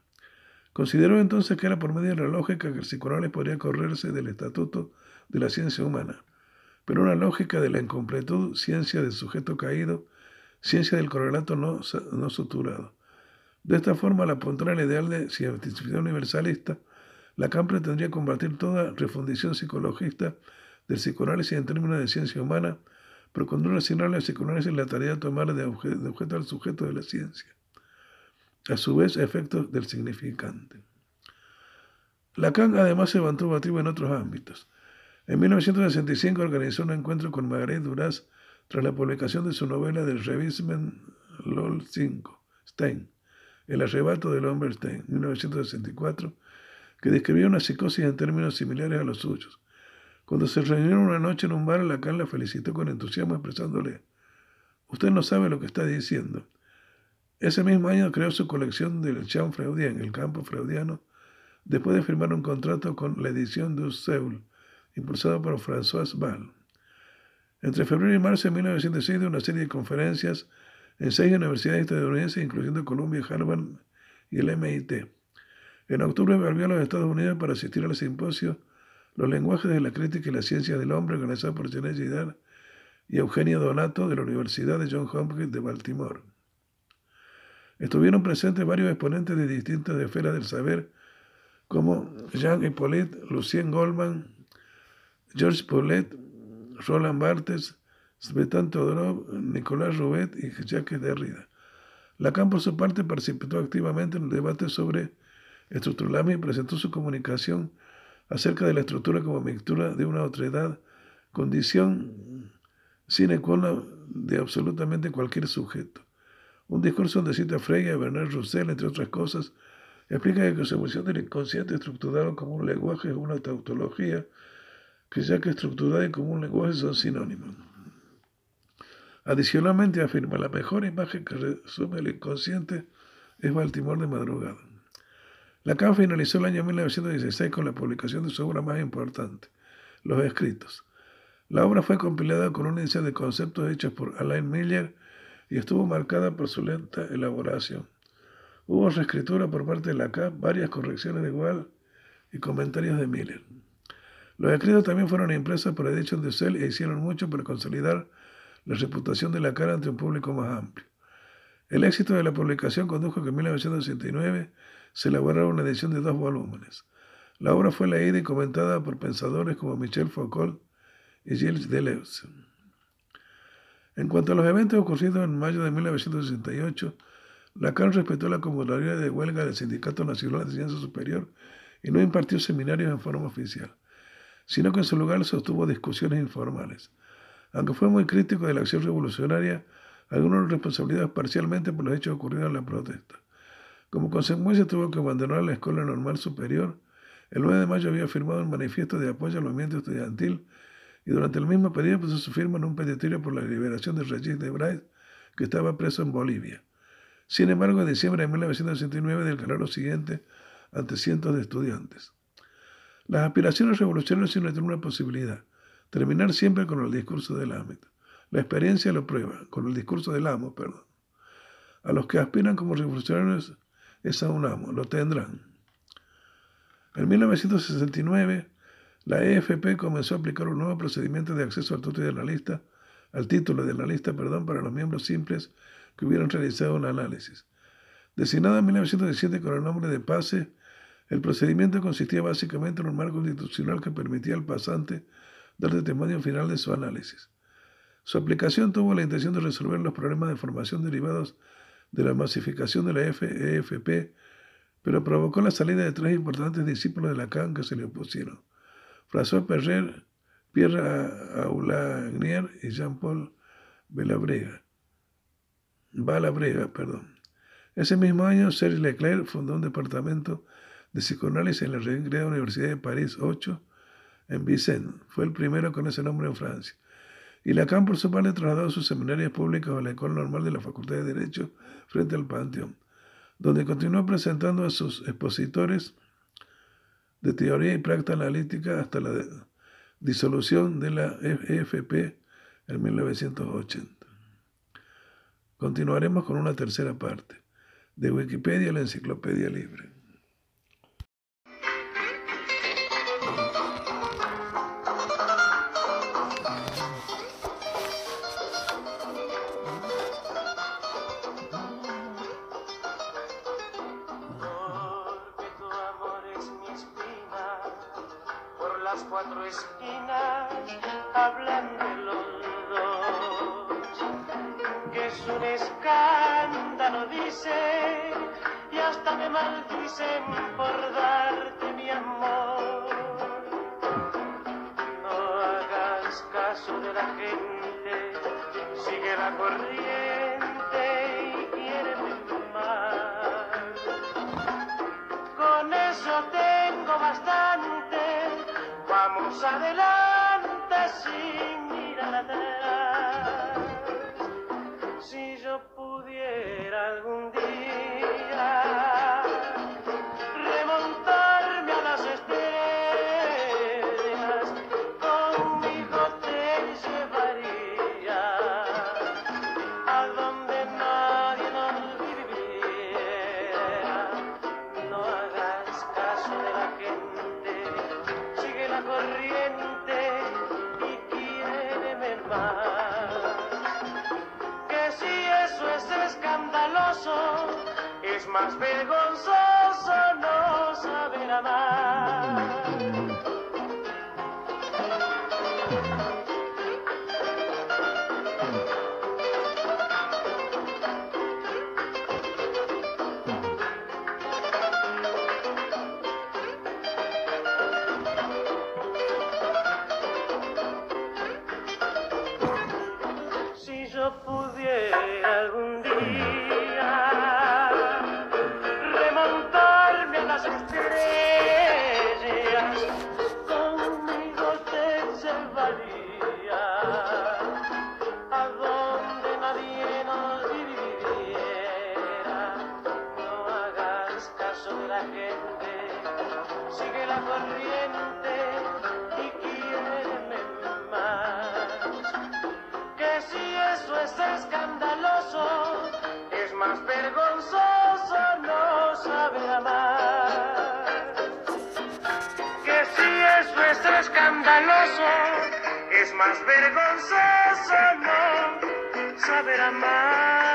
Consideró entonces que era por medio de la lógica que el psicoanálisis podría correrse del estatuto de la ciencia humana, pero una lógica de la incompletud, ciencia del sujeto caído, ciencia del correlato no, no suturado. De esta forma, la apuntar al ideal de cientificidad universalista, Lacan pretendría combatir toda refundición psicologista del psicoanálisis en términos de ciencia humana, pero con no asignarle al psicoanálisis la tarea de tomar de objeto al sujeto de la ciencia. A su vez, efectos del significante. Lacan además se mantuvo activo en otros ámbitos. En 1965 organizó un encuentro con Marguerite Duras tras la publicación de su novela del Revisement LOL 5, Stein, El arrebato del hombre Stein, 1964, que describía una psicosis en términos similares a los suyos. Cuando se reunieron una noche en un bar, Lacan la felicitó con entusiasmo expresándole, usted no sabe lo que está diciendo. Ese mismo año creó su colección del Champ Freudien, el campo freudiano, después de firmar un contrato con la edición de Seul, impulsado por François Ball. Entre febrero y marzo de 1906 dio una serie de conferencias en seis universidades estadounidenses, incluyendo Columbia, Harvard y el MIT. En octubre volvió a los Estados Unidos para asistir al simposio Los lenguajes de la crítica y la ciencia del hombre, organizado por Gidar y Eugenio Donato de la Universidad de Johns Hopkins de Baltimore. Estuvieron presentes varios exponentes de distintas esferas del saber, como Jean Hippolyte, Lucien Goldman, Georges Paulet, Roland Barthes, Svetan Todorov, Nicolás Robet y Jacques Derrida. Lacan, por su parte, participó activamente en el debate sobre estructuralismo y presentó su comunicación acerca de la estructura como mixtura de una otra edad, condición sine qua non de absolutamente cualquier sujeto. Un discurso donde cita a Frege y Bernard Roussel, entre otras cosas, explica que su emoción del inconsciente estructurado como un lenguaje es una tautología que ya que estructurada y como un lenguaje son sinónimos. Adicionalmente afirma, la mejor imagen que resume el inconsciente es Baltimore de madrugada. Lacan finalizó el año 1916 con la publicación de su obra más importante, Los Escritos. La obra fue compilada con una índice de conceptos hechos por Alain Miller y estuvo marcada por su lenta elaboración. Hubo reescritura por parte de Lacan, varias correcciones de igual y comentarios de Miller. Los escritos también fueron impresos por Edition de Cell e hicieron mucho para consolidar la reputación de la cara ante un público más amplio. El éxito de la publicación condujo a que en 1969 se elaborara una edición de dos volúmenes. La obra fue leída y comentada por pensadores como Michel Foucault y Gilles Deleuze. En cuanto a los eventos ocurridos en mayo de 1968, Lacan respetó la convocatoria de huelga del Sindicato Nacional de Ciencia Superior y no impartió seminarios en forma oficial sino que en su lugar sostuvo discusiones informales. Aunque fue muy crítico de la acción revolucionaria, algunos responsabilidades parcialmente por los hechos ocurridos en la protesta. Como consecuencia tuvo que abandonar la Escuela Normal Superior. El 9 de mayo había firmado un manifiesto de apoyo al movimiento estudiantil y durante el mismo periodo puso su firma en un petitorio por la liberación de Regis Debray, que estaba preso en Bolivia. Sin embargo, en diciembre de 1969 declaró lo siguiente ante cientos de estudiantes. Las aspiraciones revolucionarias siempre tienen una posibilidad, terminar siempre con el discurso del amo. La experiencia lo prueba, con el discurso del amo, perdón. A los que aspiran como revolucionarios es a un amo, lo tendrán. En 1969, la EFP comenzó a aplicar un nuevo procedimiento de acceso al título de analista, al título de analista, perdón, para los miembros simples que hubieran realizado un análisis. Designada en 1917 con el nombre de PASE, el procedimiento consistía básicamente en un marco constitucional que permitía al pasante dar testimonio final de su análisis. Su aplicación tuvo la intención de resolver los problemas de formación derivados de la masificación de la EFP, pero provocó la salida de tres importantes discípulos de Lacan que se le opusieron: François Perrer, Pierre Aulagnier y Jean-Paul Balabrega. Balabrega, perdón. Ese mismo año, Serge Leclerc fundó un departamento de psicoanálisis en la Real Universidad de París 8 en Vicenne. Fue el primero con ese nombre en Francia. Y Lacan, por su parte, trasladó sus seminarios públicos a la Escuela Normal de la Facultad de Derecho frente al Panteón, donde continuó presentando a sus expositores de teoría y práctica analítica hasta la disolución de la EFP en 1980. Continuaremos con una tercera parte, de Wikipedia la Enciclopedia Libre. Más vergonzoso no saber amar.